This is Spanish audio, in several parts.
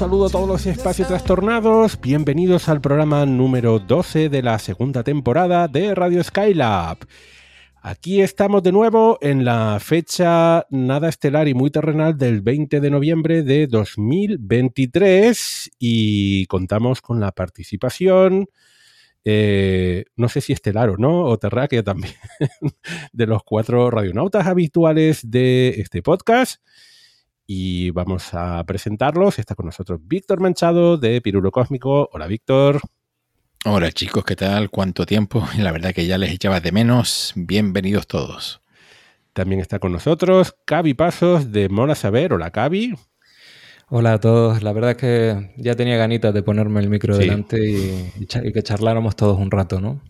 Saludo a todos los espacios trastornados. Bienvenidos al programa número 12 de la segunda temporada de Radio Skylab. Aquí estamos de nuevo en la fecha nada estelar y muy terrenal del 20 de noviembre de 2023 y contamos con la participación, eh, no sé si estelar o no, o terráquea también, de los cuatro radionautas habituales de este podcast y vamos a presentarlos. Está con nosotros Víctor Manchado de Pirulo Cósmico. Hola, Víctor. Hola, chicos, ¿qué tal? ¿Cuánto tiempo? La verdad que ya les echaba de menos. Bienvenidos todos. También está con nosotros Cavi Pasos de Mola Saber. Hola, Cavi. Hola a todos. La verdad es que ya tenía ganitas de ponerme el micro delante y, que charláramos todos un rato, ¿no?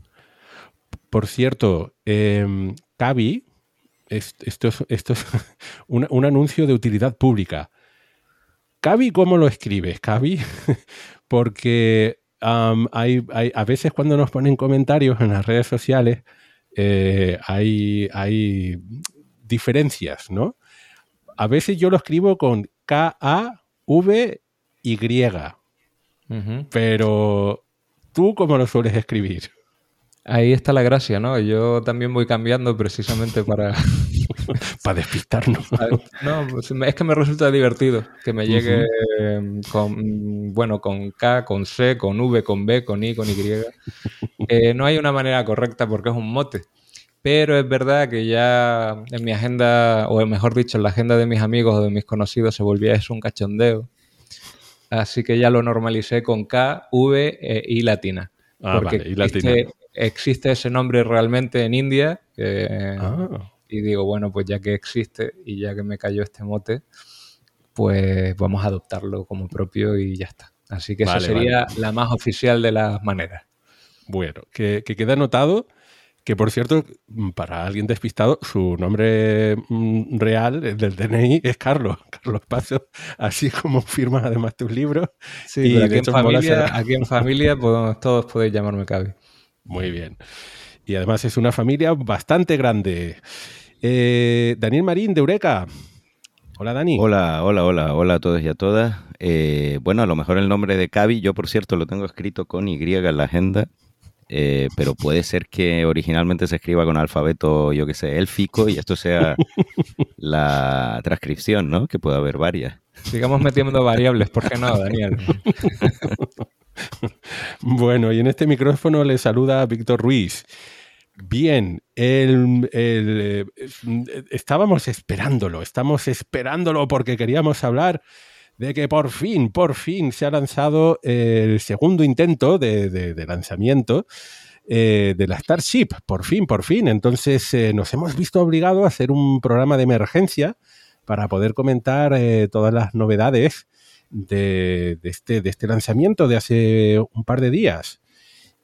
Por cierto, eh, Cavi esto es, esto es un, anuncio de utilidad pública. Cavi, ¿cómo lo escribes, Cavi? Porque hay, a veces cuando nos ponen comentarios en las redes sociales eh, hay, hay diferencias, ¿no? A veces yo lo escribo con K-A-V-Y. Pero tú, ¿cómo lo sueles escribir? Ahí está la gracia, ¿no? Yo también voy cambiando precisamente para... para despistarnos. no, pues, es que me resulta divertido que me llegue con, bueno, con K, con C, con V, con B, con I, con Y. Eh, no hay una manera correcta porque es un mote. Pero es verdad que ya en mi agenda, o mejor dicho, en la agenda de mis amigos o de mis conocidos se volvía eso un cachondeo. Así que ya lo normalicé con K, V e I latina. Ah, vale, y latina existe ese nombre realmente en India. Ah. Y digo, bueno, pues ya que existe y ya que me cayó este mote, pues vamos a adoptarlo como propio y ya está. Así que esa sería la más oficial de las maneras. Bueno, que, queda anotado que, por cierto, para alguien despistado, su nombre mm, real del DNI es Carlos, Carlos Paso, así como firmas además tus libros. Sí, y aquí, en familia, aquí en familia pues, todos podéis llamarme Cavi. Muy bien. Y además es una familia bastante grande. Eh, Daniel Marín de Eureka. Hola Dani. Hola, hola, hola, hola a todos y a todas. Eh, bueno, a lo mejor el nombre de Cavi, yo por cierto lo tengo escrito con Y en la agenda, eh, pero puede ser que originalmente se escriba con alfabeto, yo que sé, élfico y esto sea la transcripción, ¿no? Que puede haber varias. Sigamos metiendo variables, ¿por qué no, Daniel? bueno, y en este micrófono le saluda Víctor Ruiz. Bien, eh, estábamos esperándolo, estamos esperándolo porque queríamos hablar de que por fin, por fin se ha lanzado el segundo intento de, lanzamiento eh, de la Starship, por fin, por fin. Entonces eh, nos hemos visto obligados a hacer un programa de emergencia para poder comentar todas las novedades de, este, de este lanzamiento de hace un par de días.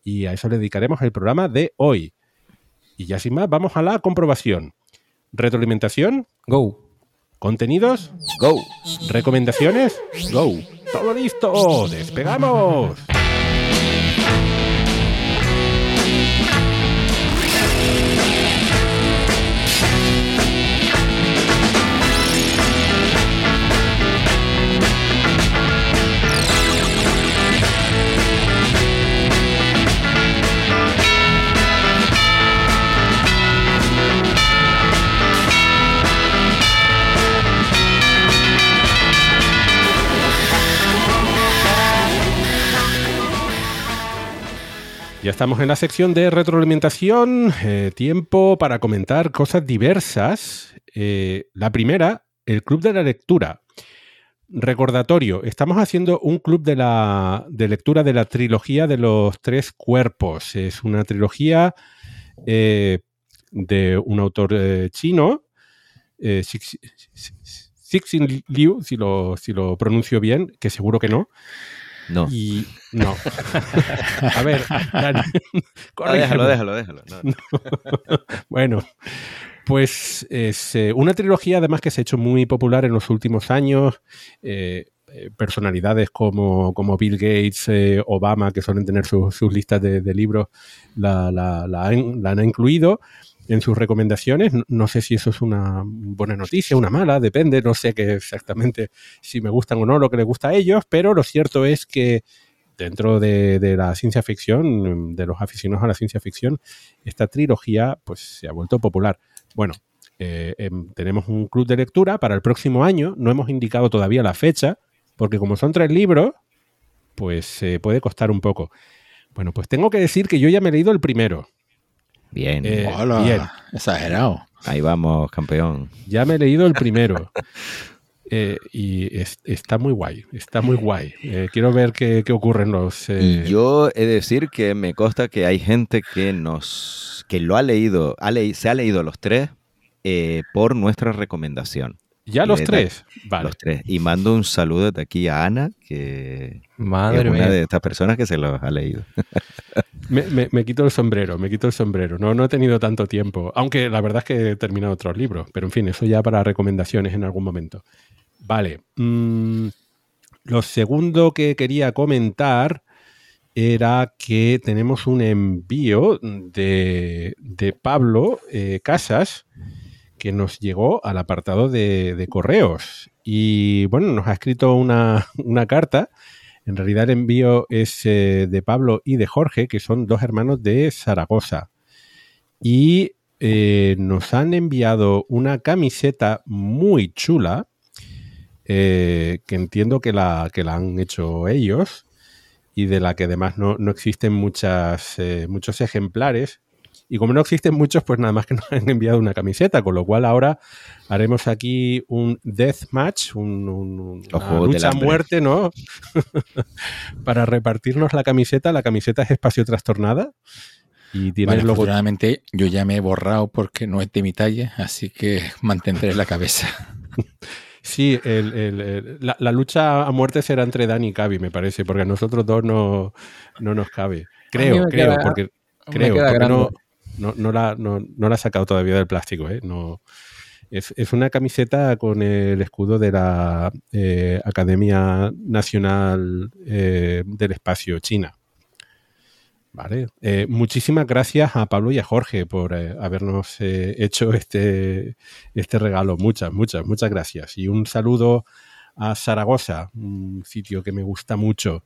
Y a eso le dedicaremos el programa de hoy. Y ya sin más, vamos a la comprobación. Retroalimentación, go. Contenidos, go. Recomendaciones, go. Todo listo, despegamos. Ya estamos en la sección de retroalimentación, eh, tiempo para comentar cosas diversas. Eh, la primera, el Club de la Lectura. Recordatorio, estamos haciendo un club de, la, de lectura de la trilogía de los tres cuerpos. Es una trilogía eh, de un autor chino, Cixin Liu, si lo pronuncio bien, que seguro que no. No. Y no. A ver, Dani, no, déjalo, déjalo, déjalo. No, bueno, pues es eh, una trilogía además que se ha hecho muy popular en los últimos años. Eh, eh, personalidades como, como, Bill Gates, eh, Obama, que suelen tener su- sus listas de, de libros, la, la- la han, la han incluido en sus recomendaciones. No, sé si eso es una buena noticia, una mala, depende, no sé qué exactamente si me gustan o no lo que les gusta a ellos, pero lo cierto es que dentro de, la ciencia ficción, de los aficionados a la ciencia ficción, esta trilogía pues se ha vuelto popular. Bueno, eh, em, tenemos un club de lectura para el próximo año, no hemos indicado todavía la fecha, porque como son tres libros, pues eh, puede costar un poco. Bueno, pues tengo que decir que yo ya me he leído el primero. Bien, Eh, Hola, bien. exagerado. ahí vamos, campeón. Ya me he leído el primero. Eh, y es- está muy guay, está muy guay. Eh, quiero ver qué, qué ocurre en los... eh, Y yo he de decir que me consta que hay gente que nos que lo ha leído, ha leí- se ha leído los tres eh, por nuestra recomendación. Ya los de- tres. Vale. Los tres. Y mando un saludo de aquí a Ana, que Madre es una mía. de estas personas que se los ha leído. Me, me- me quito el sombrero, me quito el sombrero. No, no he tenido tanto tiempo, aunque la verdad es que he terminado otros libros, pero en fin, eso ya para recomendaciones en algún momento. Vale. mm, lo segundo que quería comentar era que tenemos un envío de, de Pablo eh, Casas que nos llegó al apartado de, correos. Y bueno, nos ha escrito una, carta. En realidad el envío es eh, de Pablo y de Jorge, que son dos hermanos de Zaragoza. Y eh, nos han enviado una camiseta muy chula, eh, que entiendo que la, que la han hecho ellos y de la que además no, no existen muchos ejemplares. Y como no existen muchos, pues nada más que nos han enviado una camiseta, con lo cual ahora haremos aquí un death match, un, una lucha a muerte, ¿no? Para repartirnos la camiseta. La camiseta es espacio trastornada y tiene Vale, el logo afortunadamente yo ya me he borrado porque no es de mi talla, así que mantendré la cabeza. Sí, el- el- el- la, la lucha a muerte será entre Dani y Cavi, me parece, porque a nosotros dos no, no nos cabe. Creo, creo, queda- porque, creo, porque no. No, la, no, no la sacado todavía del plástico. ¿eh? No, es, es una camiseta con el escudo de la eh, Academia Nacional eh, del Espacio China. Vale. Eh, muchísimas gracias a Pablo y a Jorge por habernos hecho este, este regalo. Muchas, muchas, muchas gracias. Y un saludo a Zaragoza, un sitio que me gusta mucho.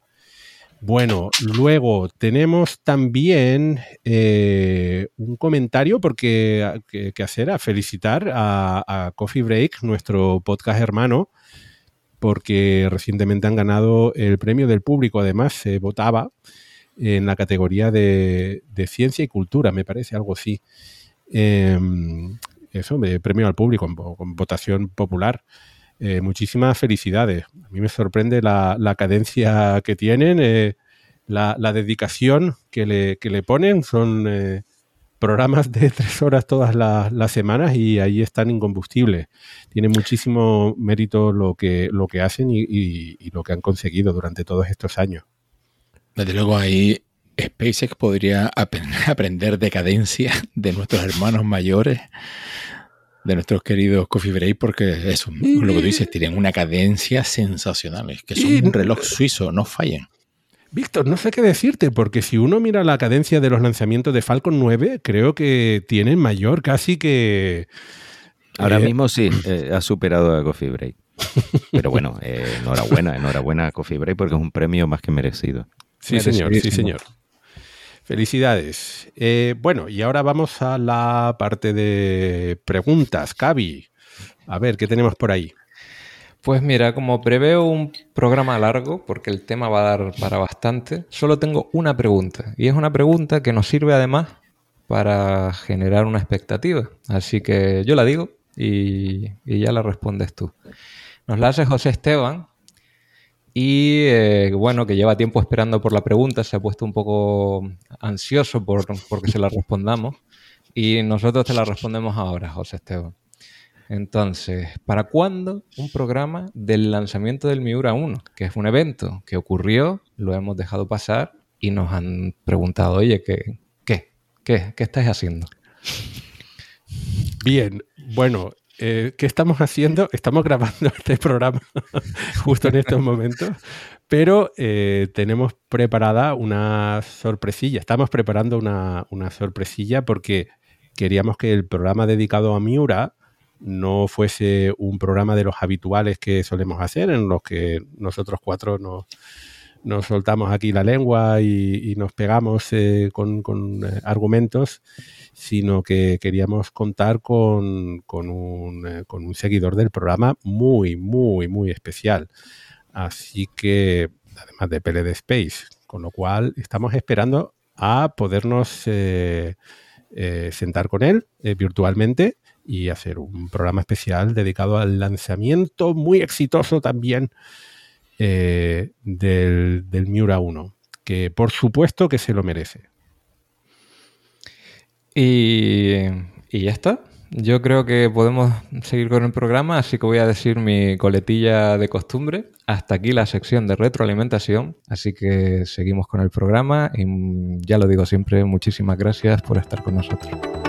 Bueno, luego tenemos también eh, un comentario porque que, hacer, a felicitar a, Coffee Break, nuestro podcast hermano, porque recientemente han ganado el premio del público. Además, se votaba en la categoría de, de ciencia y cultura, me parece, algo así. Eh, eso, de premio al público, con votación popular. Eh, muchísimas felicidades. A mí me sorprende la, cadencia que tienen, eh, la, dedicación que le, ponen. Son eh, programas de tres horas todas las, semanas y ahí están incombustibles. Tiene muchísimo mérito lo que, hacen y, y- lo que han conseguido durante todos estos años. Desde luego ahí SpaceX podría ap- aprender decadencia de nuestros hermanos mayores, de nuestros queridos Coffee Break, porque eso, lo que tú dices, tienen una cadencia sensacional, es que son un reloj suizo, no fallen. Víctor, no sé qué decirte, porque si uno mira la cadencia de los lanzamientos de Falcon 9, creo que tienen mayor casi que... Ahora Eh, mismo sí, eh, ha superado a Coffee Break. Pero bueno, eh, enhorabuena, enhorabuena a Coffee Break porque es un premio más que merecido. Sí, señor, sí, señor. Felicidades. Eh, bueno, y ahora vamos a la parte de preguntas. Cavi, a ver, ¿qué tenemos por ahí? Pues mira, como preveo un programa largo, porque el tema va a dar para bastante, solo tengo una pregunta. Y es una pregunta que nos sirve además para generar una expectativa. Así que yo la digo y, ya la respondes tú. Nos la hace José Esteban y eh, bueno, que lleva tiempo esperando por la pregunta, se ha puesto un poco ansioso por porque se la respondamos y nosotros te la respondemos ahora, José Esteban. Entonces, ¿para cuándo un programa del lanzamiento del Miura 1? Que es un evento que ocurrió, lo hemos dejado pasar y nos han preguntado, oye, ¿qué, qué, qué, qué estáis haciendo? Bien, bueno, eh, ¿qué estamos haciendo? Estamos grabando este programa justo en estos momentos, pero eh, tenemos preparada una sorpresilla. Estamos preparando una, una sorpresilla porque queríamos que el programa dedicado a Miura no fuese un programa de los habituales que solemos hacer, en los que nosotros cuatro nos, soltamos aquí la lengua y, nos pegamos eh, con, eh, argumentos, sino que queríamos contar con, un, eh, con, un, seguidor del programa muy, muy, muy especial. Así que, además de PLD Space, con lo cual estamos esperando a podernos sentar con él virtualmente y hacer un programa especial dedicado al lanzamiento muy exitoso también eh, del, Miura 1, que por supuesto que se lo merece. Y, y ya está. Yo creo que podemos seguir con el programa, así que voy a decir mi coletilla de costumbre. Hasta aquí la sección de retroalimentación, así que seguimos con el programa y ya lo digo siempre, muchísimas gracias por estar con nosotros.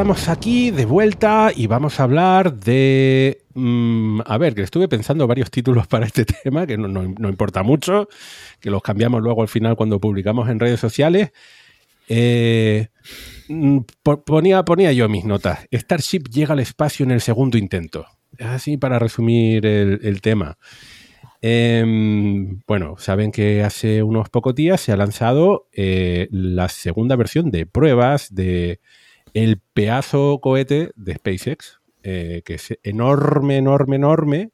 Estamos aquí de vuelta y vamos a hablar de... Mm, a ver, que estuve pensando varios títulos para este tema, que no, importa mucho, que los cambiamos luego al final cuando publicamos en redes sociales. Eh, mm, ponía, ponía yo mis notas. Starship llega al espacio en el segundo intento. Así para resumir el, tema. Em, bueno, saben que hace unos pocos días se ha lanzado eh, la segunda versión de pruebas de el pedazo cohete de SpaceX, eh, que es enorme, enorme, enorme,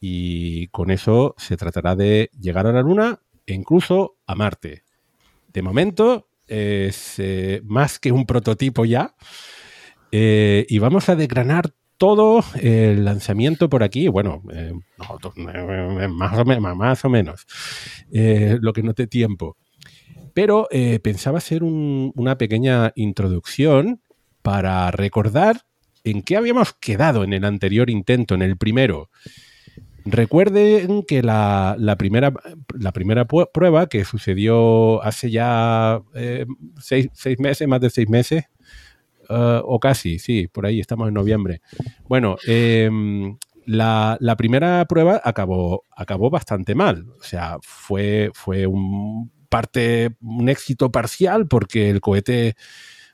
y con eso se tratará de llegar a la Luna e incluso a Marte. De momento es eh, más que un prototipo ya, eh, y vamos a desgranar todo el lanzamiento por aquí, bueno, más, o más, o menos, lo que no te tiempo. Pero eh, pensaba hacer una pequeña introducción para recordar en qué habíamos quedado en el anterior intento, en el primero. Recuerden que la, primera, la primera prueba que sucedió hace ya eh, seis, meses, más de seis meses, uh, o casi, sí, por ahí estamos en noviembre. Bueno, em, la, primera prueba acabó, acabó bastante mal. O sea, fue, fue un parte, un éxito parcial porque el cohete,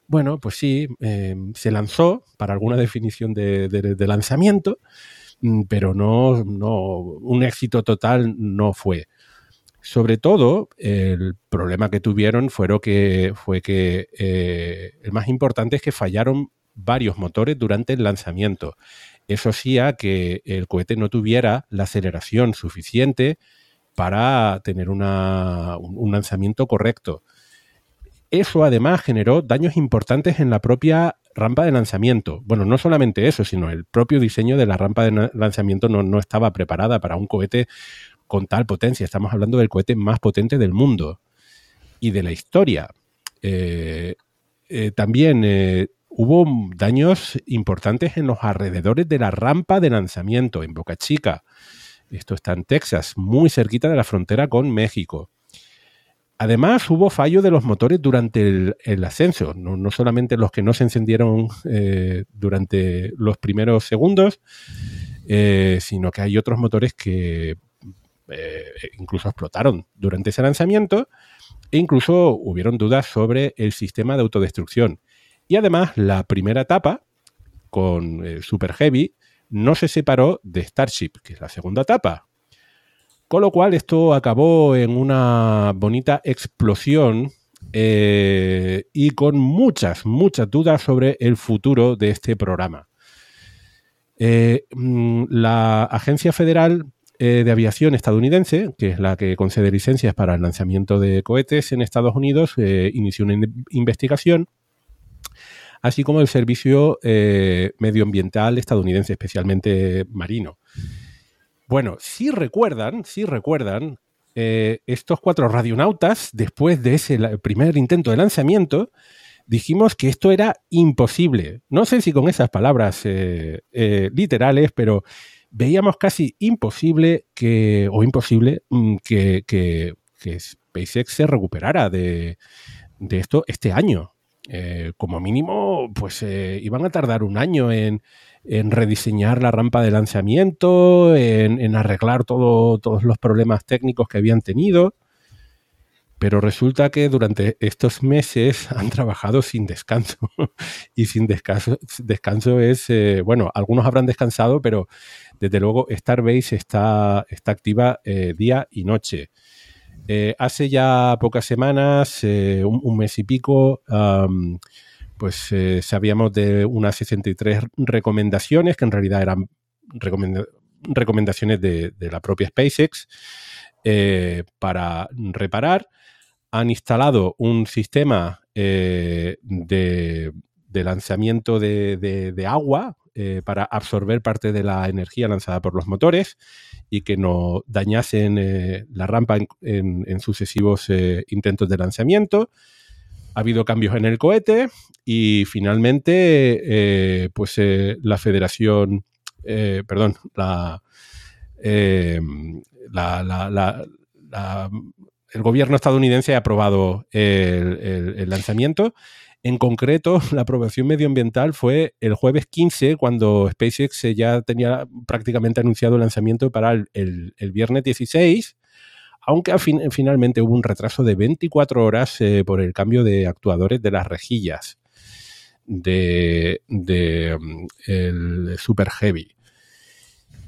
bueno, pues sí, eh, se lanzó para alguna definición de, lanzamiento, mm, pero no, no, un éxito total no fue. Sobre todo, el problema que tuvieron que, fue que eh, el más importante es que fallaron varios motores durante el lanzamiento. Eso hacía que el cohete no tuviera la aceleración suficiente para tener un lanzamiento correcto. Eso además generó daños importantes en la propia rampa de lanzamiento. Bueno, no solamente eso, sino el propio diseño de la rampa de lanzamiento no, estaba preparada para un cohete con tal potencia. Estamos hablando del cohete más potente del mundo y de la historia. Eh, también hubo daños importantes en los alrededores de la rampa de lanzamiento en Boca Chica. Esto está en Texas, muy cerquita de la frontera con México. Además, hubo fallo de los motores durante el, ascenso, no, solamente los que no se encendieron eh, durante los primeros segundos, eh, sino que hay otros motores que eh, incluso explotaron durante ese lanzamiento e incluso hubieron dudas sobre el sistema de autodestrucción. Y además, la primera etapa con Super Heavy no se separó de Starship, que es la segunda etapa. Con lo cual, esto acabó en una bonita explosión eh, y con muchas, muchas dudas sobre el futuro de este programa. Eh, mm, la Agencia Federal eh, de Aviación estadounidense, que es la que concede licencias para el lanzamiento de cohetes en Estados Unidos, inició una investigación así como el servicio eh, medioambiental estadounidense, especialmente marino. Bueno, si recuerdan, si recuerdan, eh, estos cuatro radionautas, después de ese primer intento de lanzamiento, dijimos que esto era imposible. No sé si con esas palabras eh, literales, pero veíamos casi imposible que, o imposible mm, que, que, SpaceX se recuperara de, de, esto este año. Como mínimo, pues eh, iban a tardar un año en, rediseñar la rampa de lanzamiento, en, arreglar todos los problemas técnicos que habían tenido. Pero resulta que durante estos meses han trabajado sin descanso. y sin descanso, descanso es, eh, bueno, algunos habrán descansado, pero desde luego Starbase está, está activa día y noche. Eh, hace ya pocas semanas, eh, un, mes y pico, pues eh, sabíamos de unas 63 recomendaciones, que en realidad eran recomendaciones de, la propia SpaceX, para reparar. Han instalado un sistema de, lanzamiento de agua para absorber parte de la energía lanzada por los motores y que no dañasen eh, la rampa en, sucesivos eh, intentos de lanzamiento. Ha habido cambios en el cohete y finalmente, eh, pues la Federación, perdón, la, el gobierno estadounidense ha aprobado el lanzamiento. En concreto, la aprobación medioambiental fue el jueves 15, cuando SpaceX ya tenía prácticamente anunciado el lanzamiento para el, viernes 16, aunque finalmente hubo un retraso de 24 horas eh, por el cambio de actuadores de las rejillas de, mm, el Super Heavy.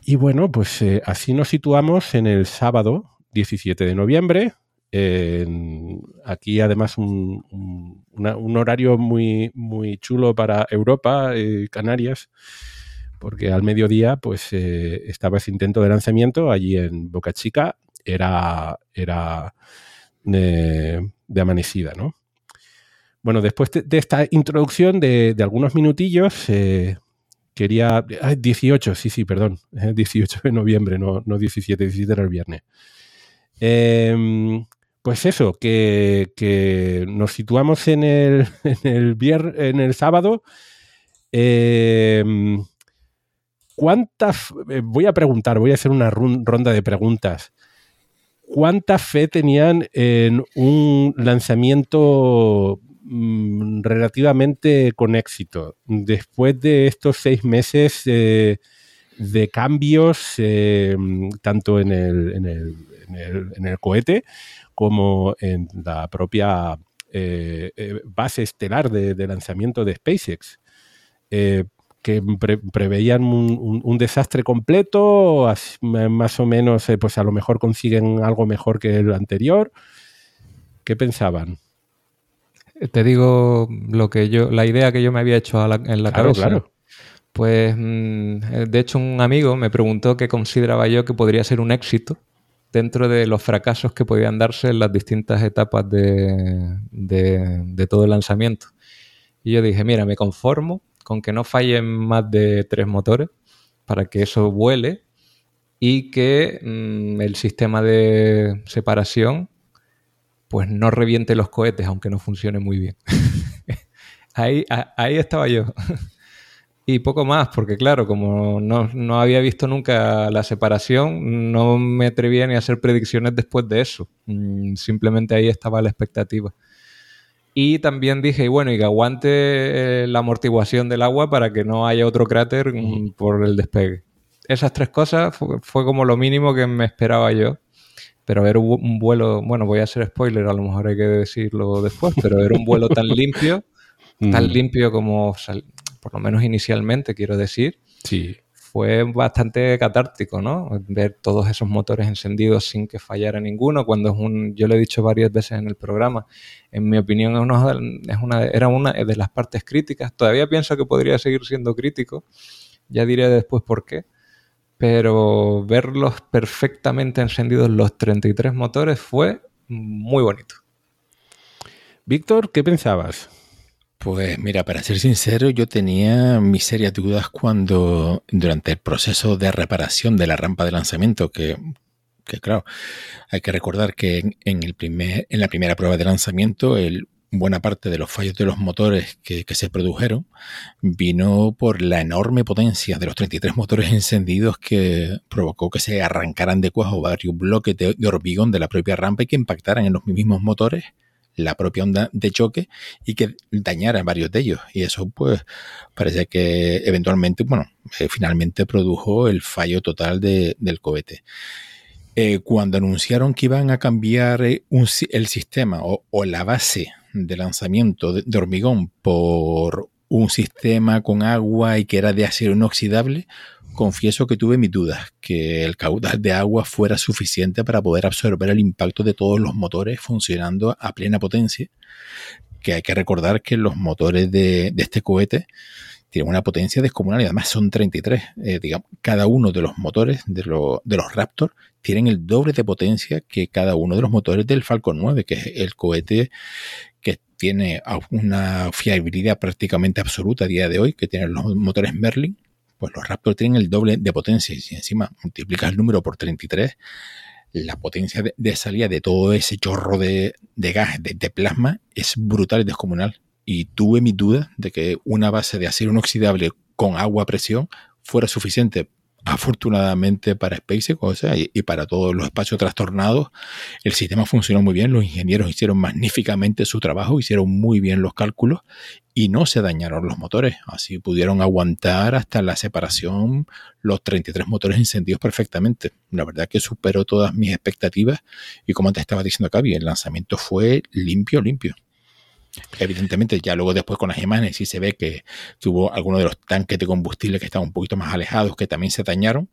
Y bueno, pues eh, así nos situamos en el sábado 17 de noviembre, aquí además un, horario muy, muy chulo para Europa y Canarias, porque al mediodía pues eh, estaba ese intento de lanzamiento allí en Boca Chica, era, era de, amanecida, ¿no? Bueno, después de, esta introducción de, algunos minutillos, eh, quería... 18, sí, sí, perdón, 18 de noviembre, no, no 17, 17 era el viernes. Eh, pues eso, que, nos situamos en el, en el, en el sábado. Em, ¿Cuántas, eh, voy a preguntar, voy a hacer una ronda de preguntas. ¿Cuánta fe tenían en un lanzamiento mm, relativamente con éxito. Después de estos seis meses eh, de cambios, em, tanto en el, en el, en el cohete como en la propia eh, eh, base estelar de, lanzamiento de SpaceX, eh, que preveían un, desastre completo, más o menos, pues a lo mejor consiguen algo mejor que el anterior. ¿Qué pensaban? Te digo lo que yo, la idea que yo me había hecho en la cabeza. Claro. Pues, mm, de hecho, un amigo me preguntó qué consideraba yo que podría ser un éxito dentro de los fracasos que podían darse en las distintas etapas de, todo el lanzamiento. Y yo dije, mira, me conformo con que no fallen más de tres motores para que eso vuele y que mm, el sistema de separación pues no reviente los cohetes, aunque no funcione muy bien. Ahí, ahí estaba yo. y poco más, porque claro, como no, había visto nunca la separación, no me atrevía ni a hacer predicciones después de eso. Mm, simplemente ahí estaba la expectativa. Y también dije, bueno, y que aguante eh, la amortiguación del agua para que no haya otro cráter mm, por el despegue. Esas tres cosas fue, como lo mínimo que me esperaba yo. Pero era un vuelo, bueno, voy a hacer spoiler, a lo mejor hay que decirlo después, pero era un vuelo tan limpio, tan limpio como por lo menos inicialmente, quiero decir. Sí. Fue bastante catártico, ¿no? Ver todos esos motores encendidos sin que fallara ninguno, cuando es un, yo lo he dicho varias veces en el programa, en mi opinión es una, era una de las partes críticas. Todavía pienso que podría seguir siendo crítico, ya diré después por qué, pero verlos perfectamente encendidos los 33 motores fue muy bonito. Víctor, ¿qué pensabas? Pues mira, para ser sincero, yo tenía mis serias dudas cuando durante el proceso de reparación de la rampa de lanzamiento, que, claro, hay que recordar que en, el primer, en la primera prueba de lanzamiento, el, buena parte de los fallos de los motores que, se produjeron vino por la enorme potencia de los 33 motores encendidos que provocó que se arrancaran de cuajo varios bloques de, de hormigón de la propia rampa y que impactaran en los mismos motores la propia onda de choque y que dañara varios de ellos. Y eso, pues, parece que eventualmente, bueno, eh, finalmente produjo el fallo total del cohete. Eh, cuando anunciaron que iban a cambiar eh, el sistema o, la base de lanzamiento de, hormigón por un sistema con agua y que era de acero inoxidable, confieso que tuve mis dudas, que el caudal de agua fuera suficiente para poder absorber el impacto de todos los motores funcionando a plena potencia, que hay que recordar que los motores de, este cohete tienen una potencia descomunal y además son 33. Eh, digamos, cada uno de los motores de, de los Raptor tienen el doble de potencia que cada uno de los motores del Falcon 9, que es el cohete que tiene una fiabilidad prácticamente absoluta a día de hoy, que tienen los motores Merlin pues los Raptor tienen el doble de potencia y si encima multiplicas el número por 33, la potencia de, salida de todo ese chorro de, gas, de, plasma, es brutal y descomunal. Y tuve mi duda de que una base de acero inoxidable con agua a presión fuera suficiente afortunadamente para SpaceX y, para todos los espacios trastornados, el sistema funcionó muy bien, los ingenieros hicieron magníficamente su trabajo, hicieron muy bien los cálculos y no se dañaron los motores. Así pudieron aguantar hasta la separación los 33 motores encendidos perfectamente. La verdad que superó todas mis expectativas y como te estaba diciendo acá, el lanzamiento fue limpio, limpio. Evidentemente, ya luego después con las imágenes sí se ve que, hubo algunos de los tanques de combustible que estaban un poquito más alejados, que también se dañaron,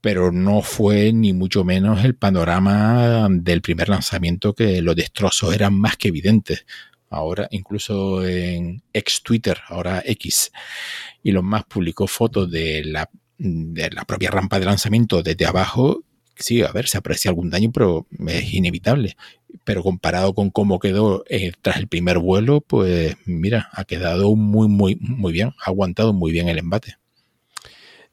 pero no fue ni mucho menos el panorama del primer lanzamiento que los destrozos eran más que evidentes. Ahora, incluso en ex Twitter, ahora X, y los más publicó fotos de la, de la propia rampa de lanzamiento desde abajo sí, a ver, se aprecia algún daño, pero es inevitable. Pero comparado con cómo quedó eh, tras el primer vuelo, pues mira, ha quedado muy, muy, muy bien, ha aguantado muy bien el embate.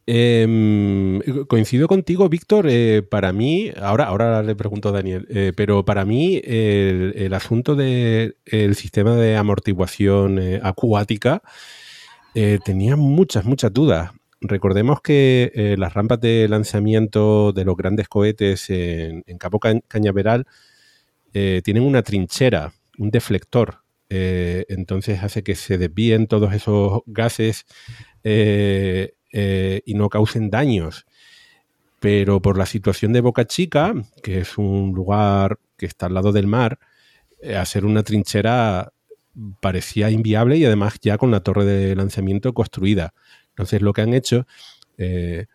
Em, coincido contigo, Víctor. Eh, para mí, ahora, ahora le pregunto a Daniel, eh, pero para mí el, asunto del sistema de amortiguación acuática tenía muchas, muchas dudas. Recordemos que eh, las rampas de lanzamiento de los grandes cohetes en, Cabo Cañaveral eh, tienen una trinchera, un deflector. Eh, entonces hace que se desvíen todos esos gases y no causen daños. Pero por la situación de Boca Chica, que es un lugar que está al lado del mar, hacer una trinchera parecía inviable y además ya con la torre de lanzamiento construida. Entonces, lo que han hecho, eh,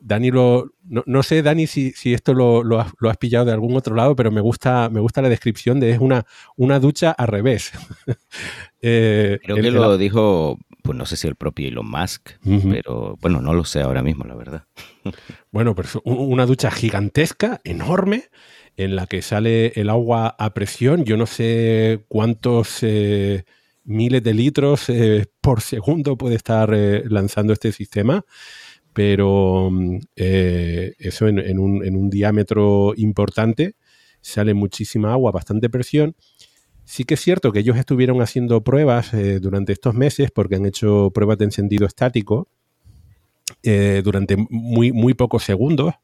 Dani lo, no, sé, Dani, si, esto lo, has, pillado de algún otro lado, pero me gusta, me gusta la descripción de es una, una ducha al revés. eh, Creo que lo dijo, pues no sé si el propio Elon Musk, pero bueno, no lo sé ahora mismo, la verdad. bueno, pero es una ducha gigantesca, enorme, en la que sale el agua a presión. Yo no sé cuántos eh, miles de litros eh, por segundo puede estar eh, lanzando este sistema, pero mm, eh, eso en, un, diámetro importante sale muchísima agua, bastante presión. Sí que es cierto que ellos estuvieron haciendo pruebas durante estos meses porque han hecho pruebas de encendido estático durante muy, muy pocos segundos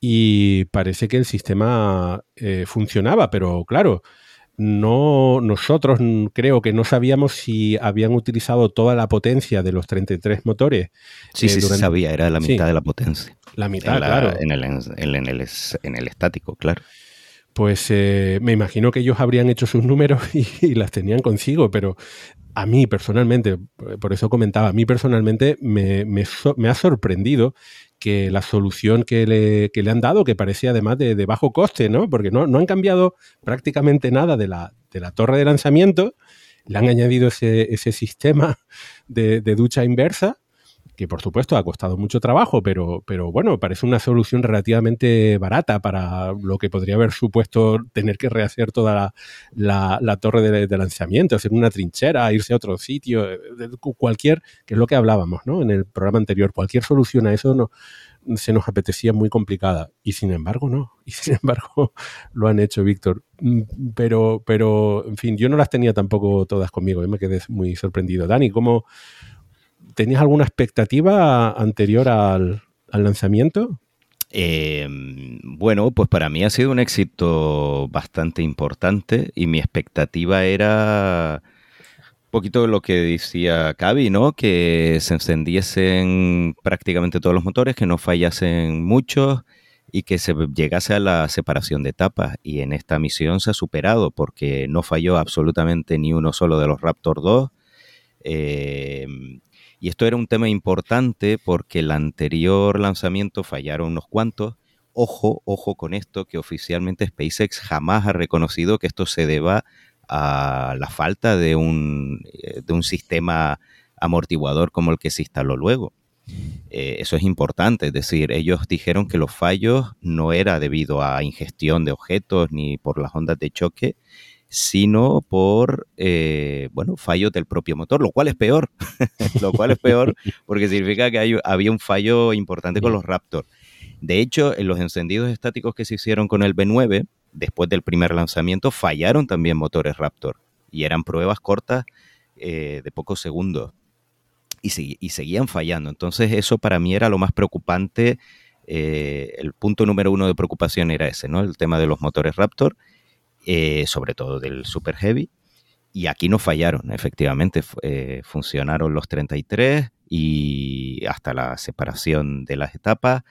y parece que el sistema funcionaba, pero claro, no nosotros creo que no sabíamos si habían utilizado toda la potencia de los 33 motores. Sí, sí, sabía, era la mitad de la potencia. La mitad, claro. En el, en, el, en el estático, claro pues eh, me imagino que ellos habrían hecho sus números y, las tenían consigo, pero a mí personalmente, por eso comentaba, a mí personalmente me, ha sorprendido que la solución que le, le, han dado, que parecía además de, bajo coste, ¿no? Porque no, han cambiado prácticamente nada de la, de la, torre de lanzamiento, le han añadido ese, ese sistema de ducha inversa que por supuesto ha costado mucho trabajo, pero, pero bueno, parece una solución relativamente barata para lo que podría haber supuesto tener que rehacer toda la, torre de, lanzamiento, hacer una trinchera, irse a otro sitio, eh, cualquier, que es lo que hablábamos ¿no? en el programa anterior, cualquier solución a eso no, se nos apetecía muy complicada. Y sin embargo, no. Y sin embargo, lo han hecho, Víctor. Mm, pero, pero, en fin, yo no las tenía tampoco todas conmigo. Yo me quedé muy sorprendido. Dani, ¿cómo, ¿Tenías alguna expectativa anterior al, lanzamiento? Eh, bueno, pues para mí ha sido un éxito bastante importante y mi expectativa era un poquito lo que decía Cavi, ¿no? Que se encendiesen prácticamente todos los motores, que no fallasen muchos y que se llegase a la separación de etapas. Y en esta misión se ha superado porque no falló absolutamente ni uno solo de los Raptor 2. Eh, y esto era un tema importante porque el anterior lanzamiento fallaron unos cuantos. Ojo, ojo con esto, que oficialmente SpaceX jamás ha reconocido que esto se deba a la falta de un, eh, de un sistema amortiguador como el que se instaló luego. Eh, eso es importante, es decir, ellos dijeron que los fallos no era debido a ingestión de objetos ni por las ondas de choque, sino por, eh, bueno, fallos del propio motor, lo cual es peor, lo cual es peor porque significa que había un fallo importante con los Raptor. De hecho, en los encendidos estáticos que se hicieron con el B9, después del primer lanzamiento, fallaron también motores Raptor y eran pruebas cortas eh, de pocos segundos y, seguían fallando. Entonces eso para mí era lo más preocupante. Eh, el punto número uno de preocupación era ese, ¿no? El tema de los motores Raptor eh, sobre todo del Super Heavy. Y aquí no fallaron, efectivamente, eh, funcionaron los 33 y hasta la separación de las etapas.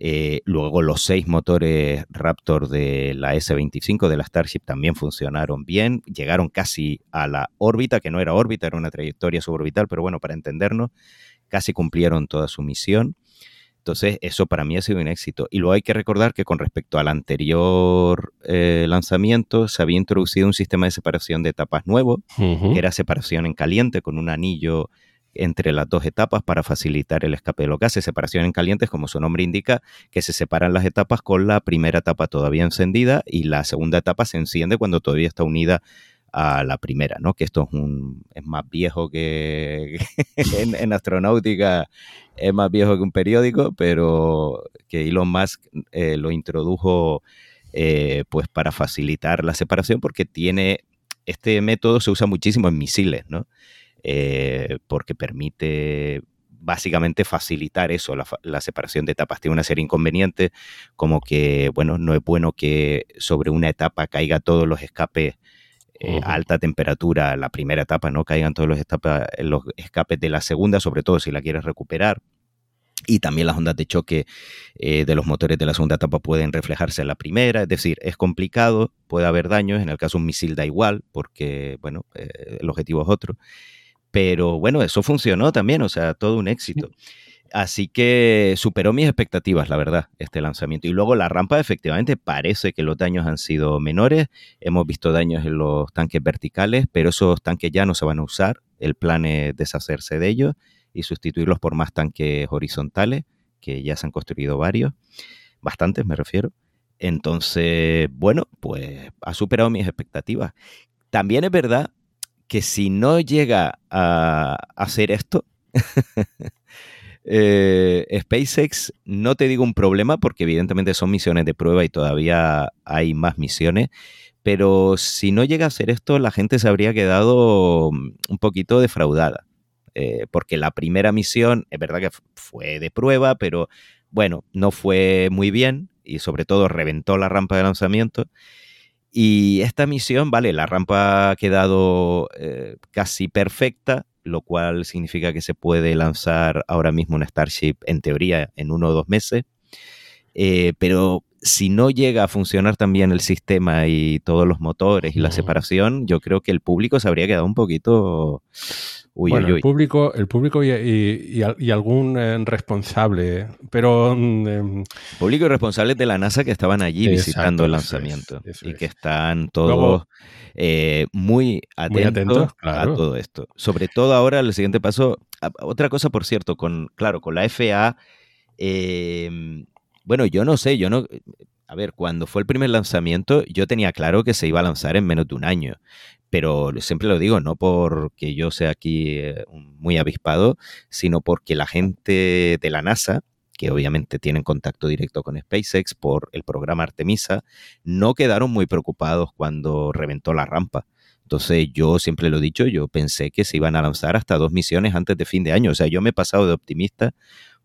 Eh, luego los seis motores Raptor de la S-25 de la Starship también funcionaron bien, llegaron casi a la órbita, que no era órbita, era una trayectoria suborbital, pero bueno, para entendernos, casi cumplieron toda su misión. Entonces, eso para mí ha sido un éxito. Y luego hay que recordar que con respecto al anterior eh, lanzamiento, se había introducido un sistema de separación de etapas nuevo, que era separación en caliente con un anillo entre las dos etapas para facilitar el escape de lo que hace. Separación en caliente es como su nombre indica, que se separan las etapas con la primera etapa todavía encendida y la segunda etapa se enciende cuando todavía está unida a la primera, ¿no? Que esto es, un, es más viejo que en, en, astronáutica, es más viejo que un periódico, pero que Elon Musk eh, lo introdujo eh, pues para facilitar la separación porque tiene, este método se usa muchísimo en misiles, ¿no? Eh, porque permite básicamente facilitar eso, la, la, separación de etapas. Tiene una serie de inconvenientes, como que, bueno, no es bueno que sobre una etapa caiga todos los escapes eh, alta temperatura la primera etapa, no caigan todos los, los escapes de la segunda, sobre todo si la quieres recuperar. Y también las ondas de choque eh, de los motores de la segunda etapa pueden reflejarse en la primera, es decir, es complicado, puede haber daños, en el caso de un misil da igual, porque, bueno, eh, el objetivo es otro. Pero bueno, eso funcionó también, o sea, todo un éxito. Así que superó mis expectativas, la verdad, este lanzamiento. Y luego la rampa, efectivamente, parece que los daños han sido menores. Hemos visto daños en los tanques verticales, pero esos tanques ya no se van a usar. El plan es deshacerse de ellos y sustituirlos por más tanques horizontales, que ya se han construido varios, bastantes me refiero. Entonces, bueno, pues ha superado mis expectativas. También es verdad que si no llega a hacer esto, Eh, SpaceX, no te digo un problema porque evidentemente son misiones de prueba y todavía hay más misiones, pero si no llega a ser esto, la gente se habría quedado mm, un poquito defraudada. Eh, porque la primera misión, es verdad que fue de prueba, pero bueno, no fue muy bien y sobre todo reventó la rampa de lanzamiento. Y esta misión, vale, la rampa ha quedado eh, casi perfecta, lo cual significa que se puede lanzar ahora mismo un Starship en teoría en uno o dos meses. Eh, pero si no llega a funcionar también el sistema y todos los motores y la separación, yo creo que el público se habría quedado un poquito bueno, El público, el público y, algún eh, responsable, pero... Mm, em, público y responsables de la NASA que estaban allí visitando el lanzamiento y que están todos eh, muy atentos, a todo esto. Sobre todo ahora, el siguiente paso, otra cosa, por cierto, con, claro, con la FAA, em, bueno, yo no sé, yo no... A ver, cuando fue el primer lanzamiento, yo tenía claro que se iba a lanzar en menos de un año pero siempre lo digo, no porque yo sea aquí eh, muy avispado, sino porque la gente de la NASA, que obviamente tienen contacto directo con SpaceX por el programa Artemisa, no quedaron muy preocupados cuando reventó la rampa. Entonces yo siempre lo he dicho, yo pensé que se iban a lanzar hasta dos misiones antes de fin de año. O sea, yo me he pasado de optimista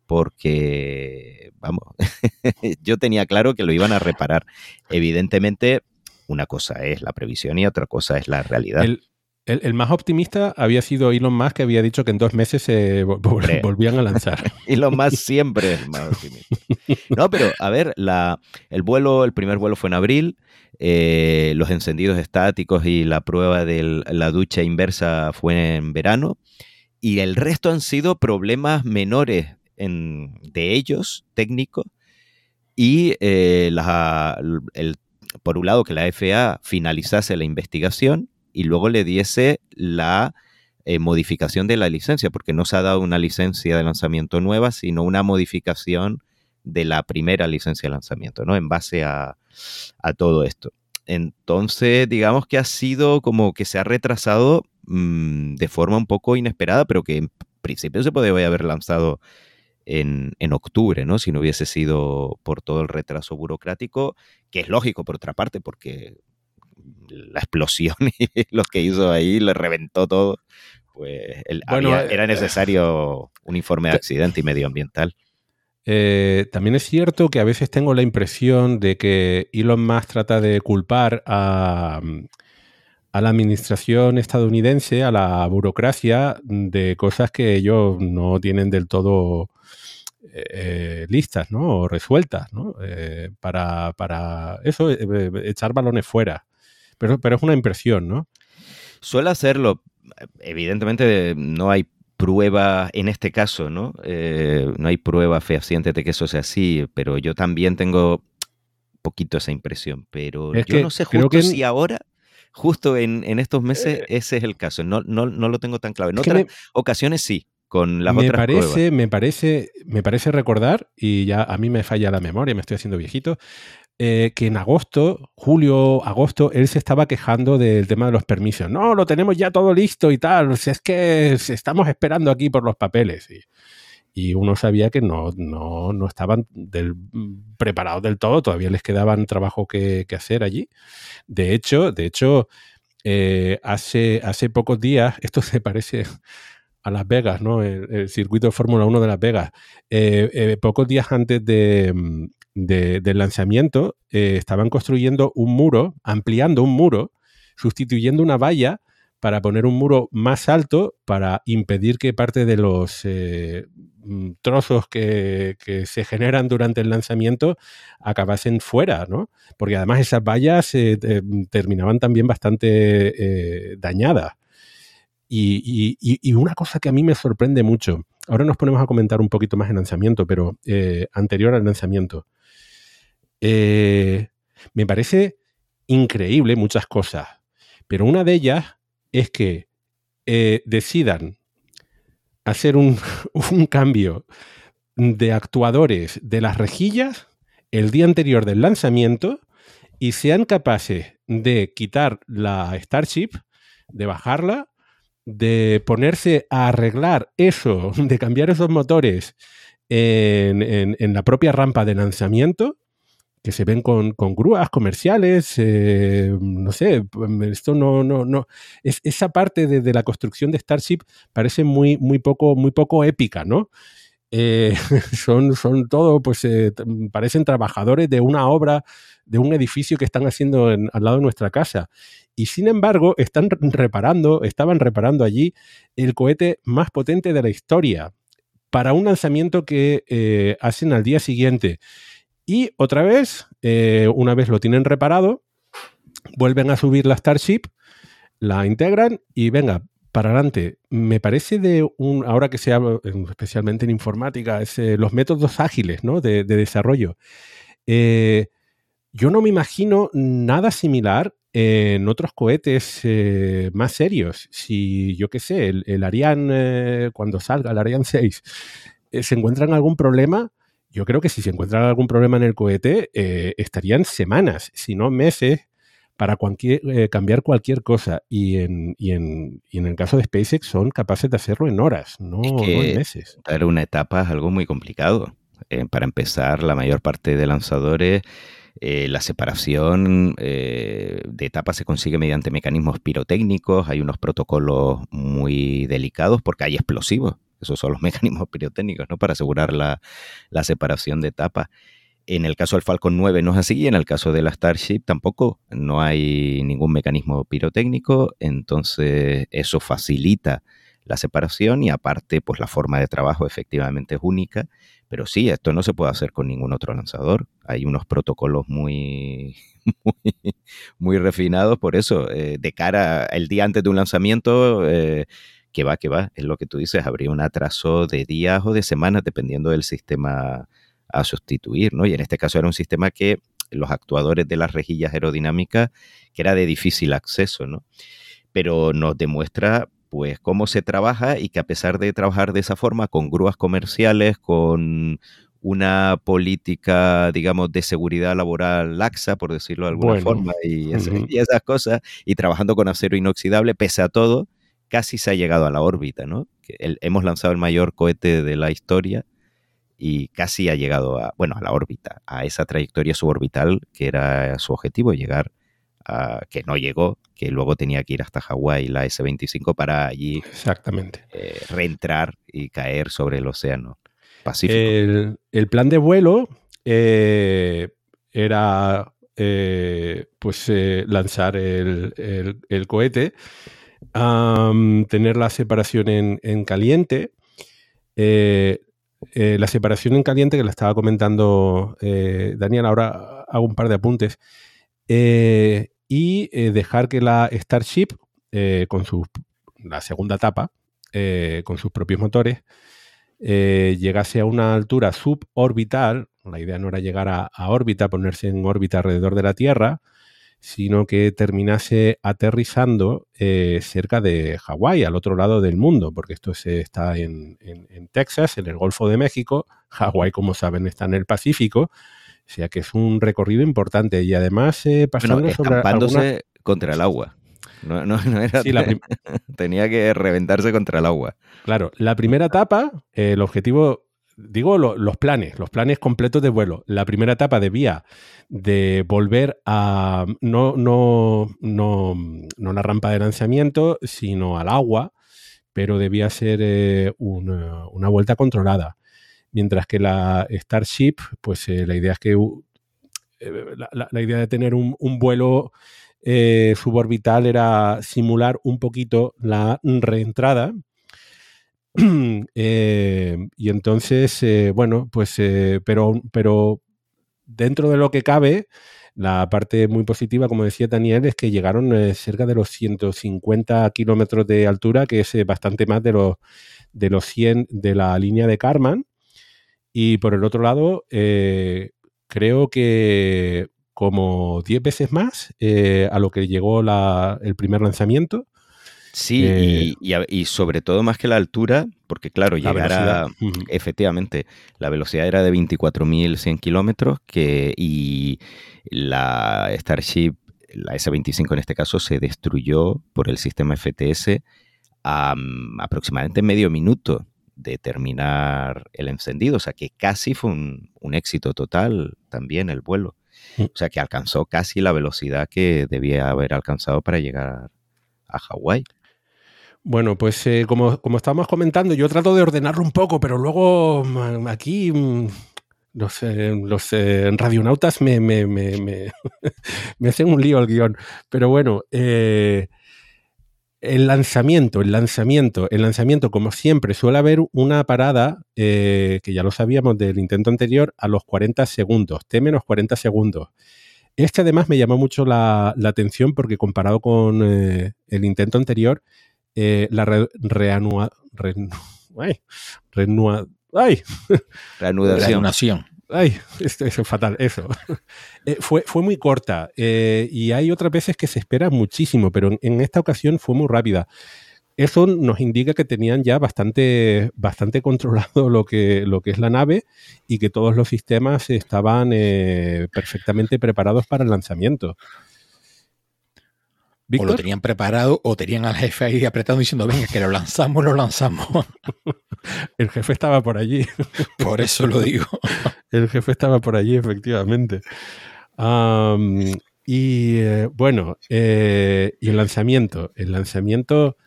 porque, vamos, yo tenía claro que lo iban a reparar. Evidentemente, una cosa es la previsión y otra cosa es la realidad. El, más optimista había sido Elon Musk, que había dicho que en dos meses se volvían a lanzar. Elon Musk siempre es el más optimista. No, pero a ver, la, el vuelo, el primer vuelo fue en abril, eh, los encendidos estáticos y la prueba de la ducha inversa fue en verano, y el resto han sido problemas menores en, de ellos, técnicos, y eh, la, el por un lado, que la FAA finalizase la investigación y luego le diese la eh, modificación de la licencia, porque no se ha dado una licencia de lanzamiento nueva, sino una modificación de la primera licencia de lanzamiento, ¿no? En base a, todo esto. Entonces, digamos que ha sido como que se ha retrasado mm, de forma un poco inesperada, pero que en principio se podría haber lanzado en, en, octubre, ¿no? Si no hubiese sido por todo el retraso burocrático, que es lógico por otra parte, porque la explosión y lo que hizo ahí le reventó todo, pues era eh, necesario un informe de accidente y medioambiental. Eh, también es cierto que a veces tengo la impresión de que Elon Musk trata de culpar a, a la administración estadounidense, a la burocracia, de cosas que ellos no tienen del todo eh, listas, ¿no? O resueltas, ¿no? Eh, para, para, eso, eh, echar balones fuera. Pero, pero es una impresión, ¿no? Suele hacerlo. Evidentemente no hay prueba en este caso, ¿no? no hay prueba fehaciente de que eso sea así, pero yo también tengo poquito esa impresión. Pero yo no sé justo si ahora justo en, estos meses ese es el caso. No, no, no, lo tengo tan claro. En otras ocasiones sí con las me otras parece, Me parece, me parece recordar, y ya a mí me falla la memoria, me estoy haciendo viejito, eh, que en agosto, julio, agosto, él se estaba quejando del tema de los permisos. No, lo tenemos ya todo listo y tal. es que estamos esperando aquí por los papeles. Y, uno sabía que no, no, estaban del, preparados del todo, todavía les quedaban trabajo que, hacer allí. De hecho, de hecho, eh, hace, hace pocos días, esto se parece a Las Vegas, ¿no? El, circuito de Fórmula 1 de Las Vegas. Eh, eh, pocos días antes mm, del lanzamiento, eh, estaban construyendo un muro, ampliando un muro, sustituyendo una valla para poner un muro más alto para impedir que parte de los mm, trozos que, se generan durante el lanzamiento acabasen fuera, ¿no? Porque además esas vallas terminaban también bastante dañadas. Y, una cosa que a mí me sorprende mucho, ahora nos ponemos a comentar un poquito más el lanzamiento, pero eh, anterior al lanzamiento, eh, me parece increíble muchas cosas, pero una de ellas es que eh, decidan hacer un, un cambio de actuadores de las rejillas el día anterior del lanzamiento y sean capaces de quitar la Starship, de bajarla de ponerse a arreglar eso, de cambiar esos motores en, la propia rampa de lanzamiento, que se ven con, grúas comerciales, eh, no sé, esto no, no, no, es, esa parte de, la construcción de Starship parece muy, muy, poco, muy poco épica, ¿no? Eh, son, son todo, pues parecen trabajadores de una obra, de un edificio que están haciendo al lado de nuestra casa. Y sin embargo, están reparando, estaban reparando allí el cohete más potente de la historia para un lanzamiento que eh, hacen al día siguiente. Y otra vez, eh, una vez lo tienen reparado, vuelven a subir la Starship, la integran y venga, para adelante. Me parece de un, ahora que se habla especialmente en informática, es, eh, los métodos ágiles ¿no? de, desarrollo. Yo no me imagino nada similar en otros cohetes eh, más serios, si yo qué sé, el, Ariane, eh, cuando salga el Ariane 6, eh, se encuentran algún problema, yo creo que si se encuentran algún problema en el cohete, estarían semanas, si no meses, para cualquier, cambiar cualquier cosa. Y en, y, en, y en, el caso de SpaceX son capaces de hacerlo en horas, no, en meses. Dar una etapa es algo muy complicado. para empezar, la mayor parte de lanzadores eh, la separación eh, de etapas se consigue mediante mecanismos pirotécnicos, hay unos protocolos muy delicados porque hay explosivos, esos son los mecanismos pirotécnicos, ¿no? Para asegurar la, separación de etapas. En el caso del Falcon 9 no es así, y en el caso de la Starship tampoco, no hay ningún mecanismo pirotécnico, entonces eso facilita la separación y aparte pues la forma de trabajo efectivamente es única pero sí, esto no se puede hacer con ningún otro lanzador. Hay unos protocolos muy, muy, refinados por eso. Eh, de cara el día antes de un lanzamiento, eh, que va, que va, es lo que tú dices, habría un atraso de días o de semanas dependiendo del sistema a sustituir, ¿no? Y en este caso era un sistema que los actuadores de las rejillas aerodinámicas, que era de difícil acceso, ¿no? Pero nos demuestra pues cómo se trabaja y que a pesar de trabajar de esa forma, con grúas comerciales, con una política, digamos, de seguridad laboral laxa, por decirlo de alguna forma, y, esas cosas, y trabajando con acero inoxidable, pese a todo, casi se ha llegado a la órbita, ¿no? hemos lanzado el mayor cohete de la historia y casi ha llegado a, bueno, a la órbita, a esa trayectoria suborbital que era su objetivo, llegar que no llegó, que luego tenía que ir hasta Hawái, la S-25, para allí Exactamente. Eh, reentrar y caer sobre el océano Pacífico. El, plan de vuelo eh, era eh, pues lanzar el, cohete, tener la separación en, caliente. la separación en caliente que la estaba comentando Daniel, ahora hago un par de apuntes y eh, dejar que la Starship, eh, con su, la segunda etapa, eh, con sus propios motores, llegase a una altura suborbital. La idea no era llegar a, órbita, ponerse en órbita alrededor de la Tierra, sino que terminase aterrizando cerca de Hawái, al otro lado del mundo, porque esto se está en, Texas, en el Golfo de México. Hawái, como saben, está en el Pacífico. O sea que es un recorrido importante y además eh, pasando sobre contra el agua. No, no, era tenía que reventarse contra el agua. Claro, la primera etapa, el objetivo, digo los planes, los planes completos de vuelo. La primera etapa debía de volver a no, no, no, no la rampa de lanzamiento, sino al agua, pero debía ser eh, una vuelta controlada mientras que la Starship, pues eh, la idea es que eh, la, idea de tener un, vuelo eh, suborbital era simular un poquito la reentrada. y entonces, bueno, pues, pero, pero dentro de lo que cabe, la parte muy positiva, como decía Daniel, es que llegaron cerca de los 150 kilómetros de altura, que es bastante más de los, de los 100 de la línea de Karman. Y por el otro lado, eh, creo que como 10 veces más eh, a lo que llegó el primer lanzamiento. Sí, y, eh, sobre todo más que la altura, porque claro, llegar a, efectivamente, la velocidad era de 24.100 kilómetros y la Starship, la S-25 en este caso, se destruyó por el sistema FTS a aproximadamente medio minuto de terminar el encendido, o sea que casi fue un, éxito total también el vuelo. O sea que alcanzó casi la velocidad que debía haber alcanzado para llegar a Hawái. Bueno, pues eh, como, como estábamos comentando, yo trato de ordenarlo un poco, pero luego mm, aquí mm, los, eh, los eh, radionautas me, me, me, me, hacen un lío al guion. Pero bueno, el lanzamiento, el lanzamiento, el lanzamiento, como siempre, suele haber una parada, que ya lo sabíamos del intento anterior, a los 40 segundos, T menos 40 segundos. Este además me llamó mucho la, la atención porque comparado con el intento anterior, eh, la re, reanua, ay, ay. reanudación. Ay, esto, es fatal, eso. Eh, fue, fue muy corta eh, y hay otras veces que se espera muchísimo, pero en, esta ocasión fue muy rápida. Eso nos indica que tenían ya bastante, bastante controlado lo que, lo que es la nave y que todos los sistemas estaban perfectamente preparados para el lanzamiento. O lo tenían preparado o tenían al jefe ahí apretando diciendo, venga, que lo lanzamos, lo lanzamos. El jefe estaba por allí. Por eso lo digo. El jefe estaba por allí, efectivamente. y eh, bueno, eh, y el lanzamiento. El lanzamiento,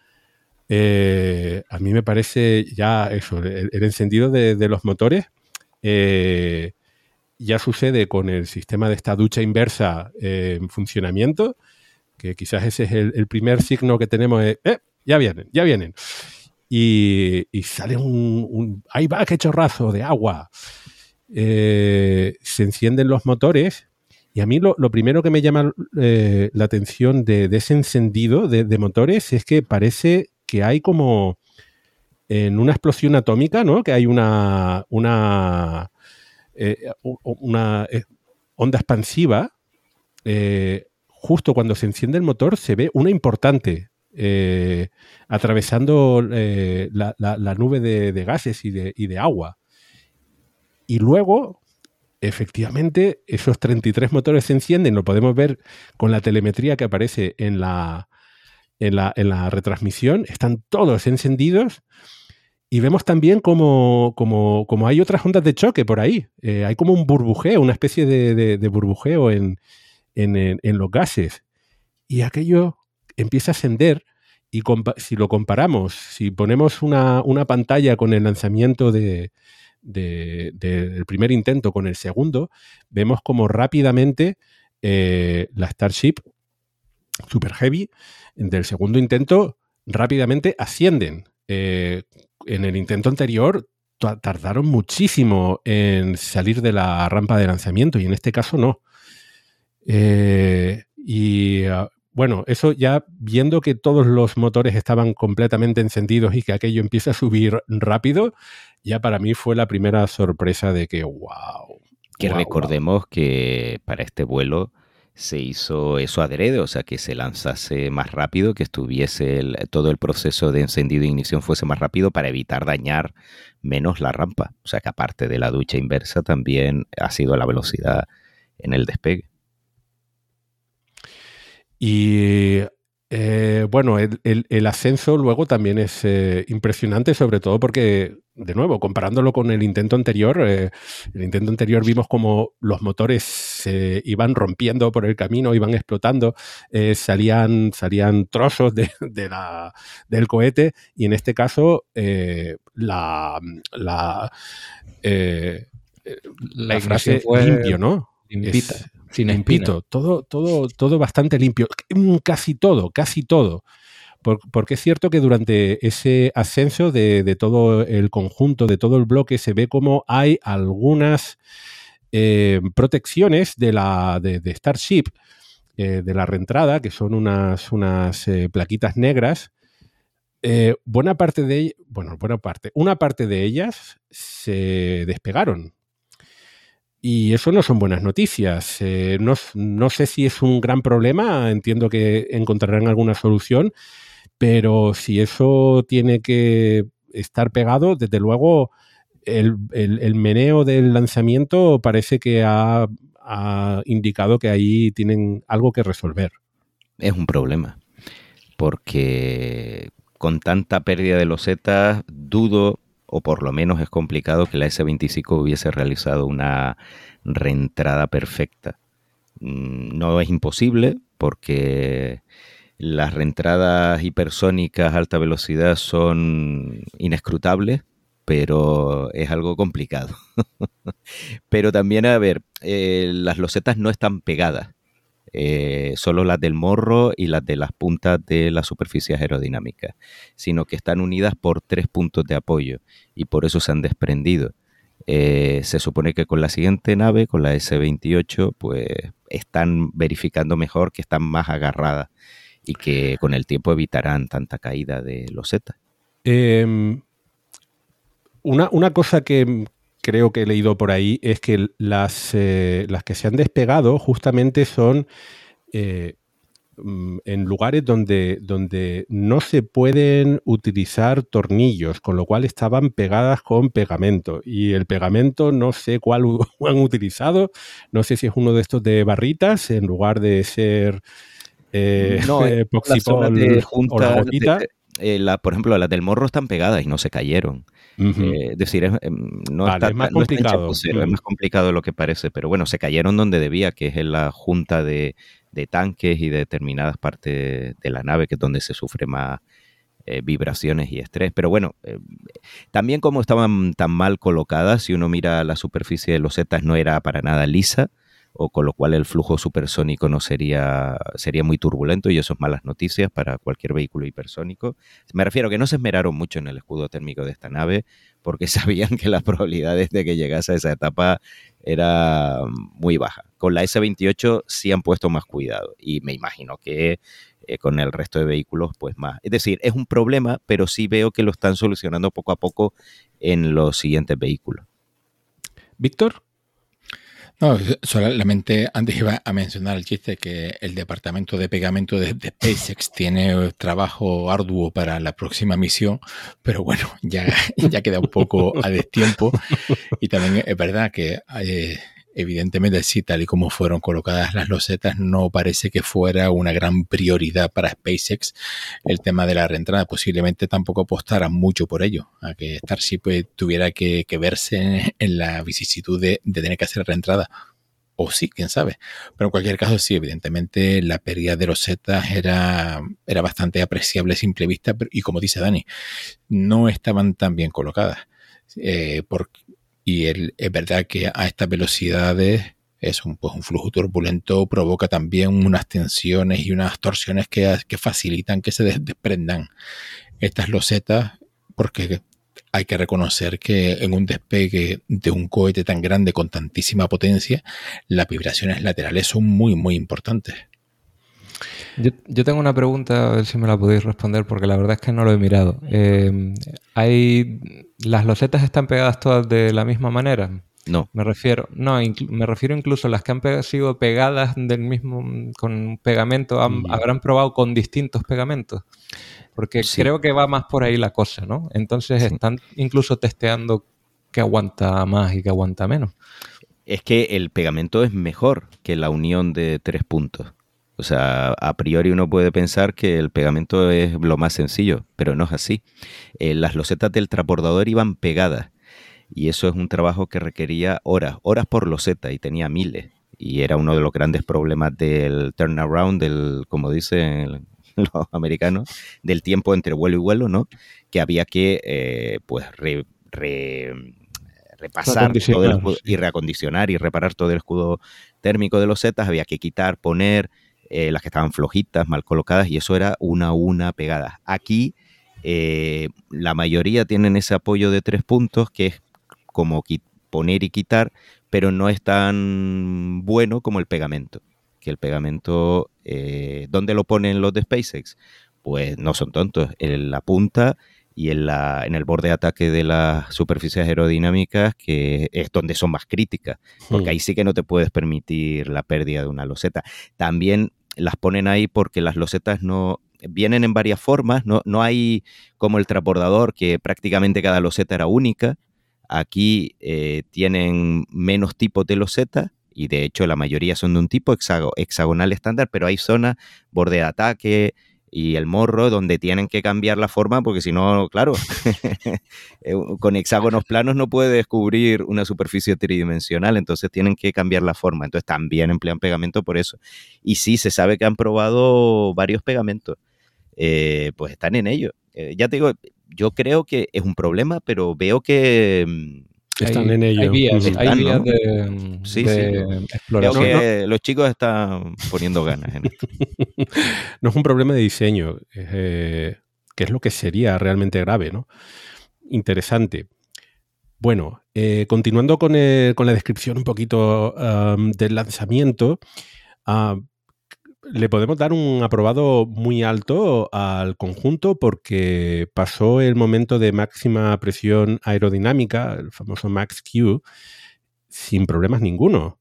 eh, a mí me parece ya eso, el, encendido de, los motores. ya sucede con el sistema de esta ducha inversa en funcionamiento que quizás ese es el, primer signo que tenemos, eh, ya vienen, ya vienen. Y, sale un, ahí va, qué chorrazo de agua. Eh, se encienden los motores y a mí lo, primero que me llama eh, la atención de, ese encendido de, motores es que parece que hay como en una explosión atómica, ¿no? Que hay una, una, una onda expansiva justo cuando se enciende el motor se ve una importante eh, atravesando eh, la, nube de, gases y de, agua. Y luego, efectivamente, esos 33 motores se encienden, lo podemos ver con la telemetría que aparece en la, en la, retransmisión, están todos encendidos. Y vemos también como, como, hay otras ondas de choque por ahí. Eh, hay como un burbujeo, una especie de burbujeo en, en, los gases. Y aquello empieza a ascender y si lo comparamos, si ponemos una, pantalla con el lanzamiento de, del primer intento con el segundo, vemos como rápidamente eh, la Starship Super Heavy del segundo intento rápidamente ascienden. Eh, en el intento anterior tardaron muchísimo en salir de la rampa de lanzamiento y en este caso no. Eh, y ah, bueno, eso ya viendo que todos los motores estaban completamente encendidos y que aquello empieza a subir rápido, ya para mí fue la primera sorpresa de que, wow. Que recordemos que para este vuelo se hizo eso adrede, o sea, que se lanzase más rápido, que estuviese todo el proceso de encendido e ignición fuese más rápido para evitar dañar menos la rampa. O sea, que aparte de la ducha inversa, también ha sido la velocidad en el despegue. Y eh, bueno, el, ascenso luego también es eh, impresionante, sobre todo porque, de nuevo, comparándolo con el intento anterior, eh, el intento anterior vimos como los motores se iban rompiendo por el camino, iban explotando, salían, salían trozos de, la, del cohete y en este caso la, la, la, frase fue limpio, ¿no? Sin empito, todo, todo, todo bastante limpio. Mm, casi todo, casi todo. porque es cierto que durante ese ascenso de, todo el conjunto, de todo el bloque, se ve como hay algunas eh, protecciones de la de, Starship, eh, de la reentrada, que son unas, unas eh, plaquitas negras. buena parte de bueno, buena parte, una parte de ellas se despegaron y eso no son buenas noticias. Eh, no, sé si es un gran problema, entiendo que encontrarán alguna solución, pero si eso tiene que estar pegado, desde luego el, meneo del lanzamiento parece que ha, indicado que ahí tienen algo que resolver. Es un problema, porque con tanta pérdida de losetas, dudo o por lo menos es complicado que la S-25 hubiese realizado una reentrada perfecta Mm, no es imposible porque las reentradas hipersónicas a alta velocidad son inescrutables, pero es algo complicado. pero también, a ver, eh, las losetas no están pegadas. Eh, solo las del morro y las de las puntas de las superficies aerodinámicas, sino que están unidas por tres puntos de apoyo y por eso se han desprendido. Eh, se supone que con la siguiente nave, con la S-28, pues están verificando mejor que están más agarradas y que con el tiempo evitarán tanta caída de los Z. Em, una, una, cosa que creo que he leído por ahí es que las, eh, las que se han despegado justamente son eh, Mm, en lugares donde, donde no se pueden utilizar tornillos, con lo cual estaban pegadas con pegamento. Y el pegamento no sé cuál han utilizado, no sé si es uno de estos de barritas en lugar de ser eh, no, o la gotita. Eh, por ejemplo, las del morro están pegadas y no se cayeron. Eh, es decir, em, no es más complicado. es más complicado de lo que parece, pero bueno, se cayeron donde debía, que es en la junta de, de tanques y de determinadas partes de la nave, que es donde se sufre más eh, vibraciones y estrés. Pero bueno, eh, también como estaban tan mal colocadas, si uno mira la superficie de los Zetas no era para nada lisa, o con lo cual el flujo supersónico no sería, sería muy turbulento y eso es malas noticias para cualquier vehículo hipersónico. Me refiero que no se esmeraron mucho en el escudo térmico de esta nave porque sabían que las probabilidades de que llegase a esa etapa era muy baja. Con la S28 sí han puesto más cuidado y me imagino que eh, con el resto de vehículos pues más. Es decir, es un problema, pero sí veo que lo están solucionando poco a poco en los siguientes vehículos. Víctor. No, solamente antes iba a mencionar el chiste que el departamento de pegamento de, SpaceX tiene trabajo arduo para la próxima misión, pero bueno, ya, ya queda un poco a destiempo. Y también es verdad que eh, evidentemente sí, tal y como fueron colocadas las losetas, no parece que fuera una gran prioridad para SpaceX el tema de la reentrada. Posiblemente tampoco apostara mucho por ello, a que Starship pues, tuviera que, verse en, la vicisitud de, tener que hacer reentrada. O sí, quién sabe. Pero en cualquier caso, sí, evidentemente la pérdida de losetas era, era bastante apreciable a simple vista, y como dice Dani, no estaban tan bien colocadas. Eh, y es verdad que a estas velocidades es un, pues, un flujo turbulento, provoca también unas tensiones y unas torsiones que, que facilitan que se desprendan estas losetas, porque hay que reconocer que en un despegue de un cohete tan grande con tantísima potencia, las vibraciones laterales son muy, muy importantes. Yo, tengo una pregunta, a ver si me la podéis responder, porque la verdad es que no lo he mirado. Eh, ¿hay, ¿Las losetas están pegadas todas de la misma manera? No. Me refiero, no, me refiero incluso a las que han sido pegadas del mismo, con pegamento, habrán probado con distintos pegamentos. Porque creo que va más por ahí la cosa, ¿no? Entonces están incluso testeando qué aguanta más y qué aguanta menos. Es que el pegamento es mejor que la unión de tres puntos. O sea, a priori uno puede pensar que el pegamento es lo más sencillo, pero no es así. Eh, las losetas del transbordador iban pegadas y eso es un trabajo que requería horas, horas por loseta y tenía miles. Y era uno de los grandes problemas del turnaround, del, como dicen los americanos, del tiempo entre vuelo y vuelo, ¿no? Que había que, eh, pues, repasar todo el y reacondicionar y reparar todo el escudo térmico de los zetas, había que quitar, poner, eh, las que estaban flojitas, mal colocadas, y eso era una a una pegada. Aquí eh, la mayoría tienen ese apoyo de tres puntos, que es como poner y quitar, pero no es tan bueno como el pegamento. Que el pegamento, eh, ¿dónde lo ponen los de SpaceX? Pues no son tontos, en la punta y en, la, en el borde de ataque de las superficies aerodinámicas, que es donde son más críticas, porque mm. ahí sí que no te puedes permitir la pérdida de una loseta. También las ponen ahí porque las losetas no vienen en varias formas, no, no hay como el transbordador, que prácticamente cada loseta era única. Aquí eh, tienen menos tipos de loseta y de hecho la mayoría son de un tipo hexagonal estándar, pero hay zonas, borde de ataque, y el morro, donde tienen que cambiar la forma, porque si no, claro, eh, con hexágonos planos no puede descubrir una superficie tridimensional, entonces tienen que cambiar la forma. Entonces también emplean pegamento por eso. Y sí, se sabe que han probado varios pegamentos. Eh, pues están en ello. Eh, ya te digo, yo creo que es un problema, pero veo que están en ello. Hay vías, de, sí, exploración. los chicos están poniendo ganas en esto. no es un problema de diseño, eh, que es lo que sería realmente grave, ¿no? Interesante. Bueno, eh, continuando con, la descripción un poquito del lanzamiento, uh, le podemos dar un aprobado muy alto al conjunto porque pasó el momento de máxima presión aerodinámica, el famoso Max Q, sin problemas ninguno.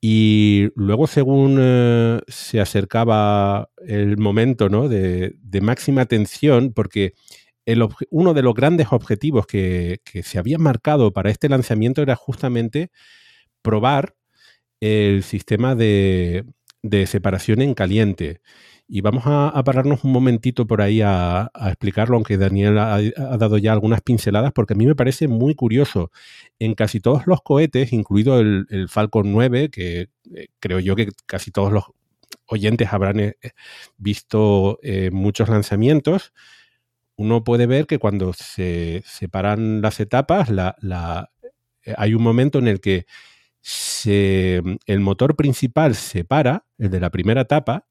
Y luego, según eh, se acercaba el momento ¿no? de, máxima tensión, porque uno de los grandes objetivos que, que se había marcado para este lanzamiento era justamente probar el sistema de, de separación en caliente. Y vamos a, pararnos un momentito por ahí a, explicarlo, aunque Daniel ha, dado ya algunas pinceladas, porque a mí me parece muy curioso. En casi todos los cohetes, incluido el, Falcon 9, que eh, creo yo que casi todos los oyentes habrán eh, visto eh, muchos lanzamientos, uno puede ver que cuando se separan las etapas, hay un momento en el que el motor principal se para, el de la primera etapa,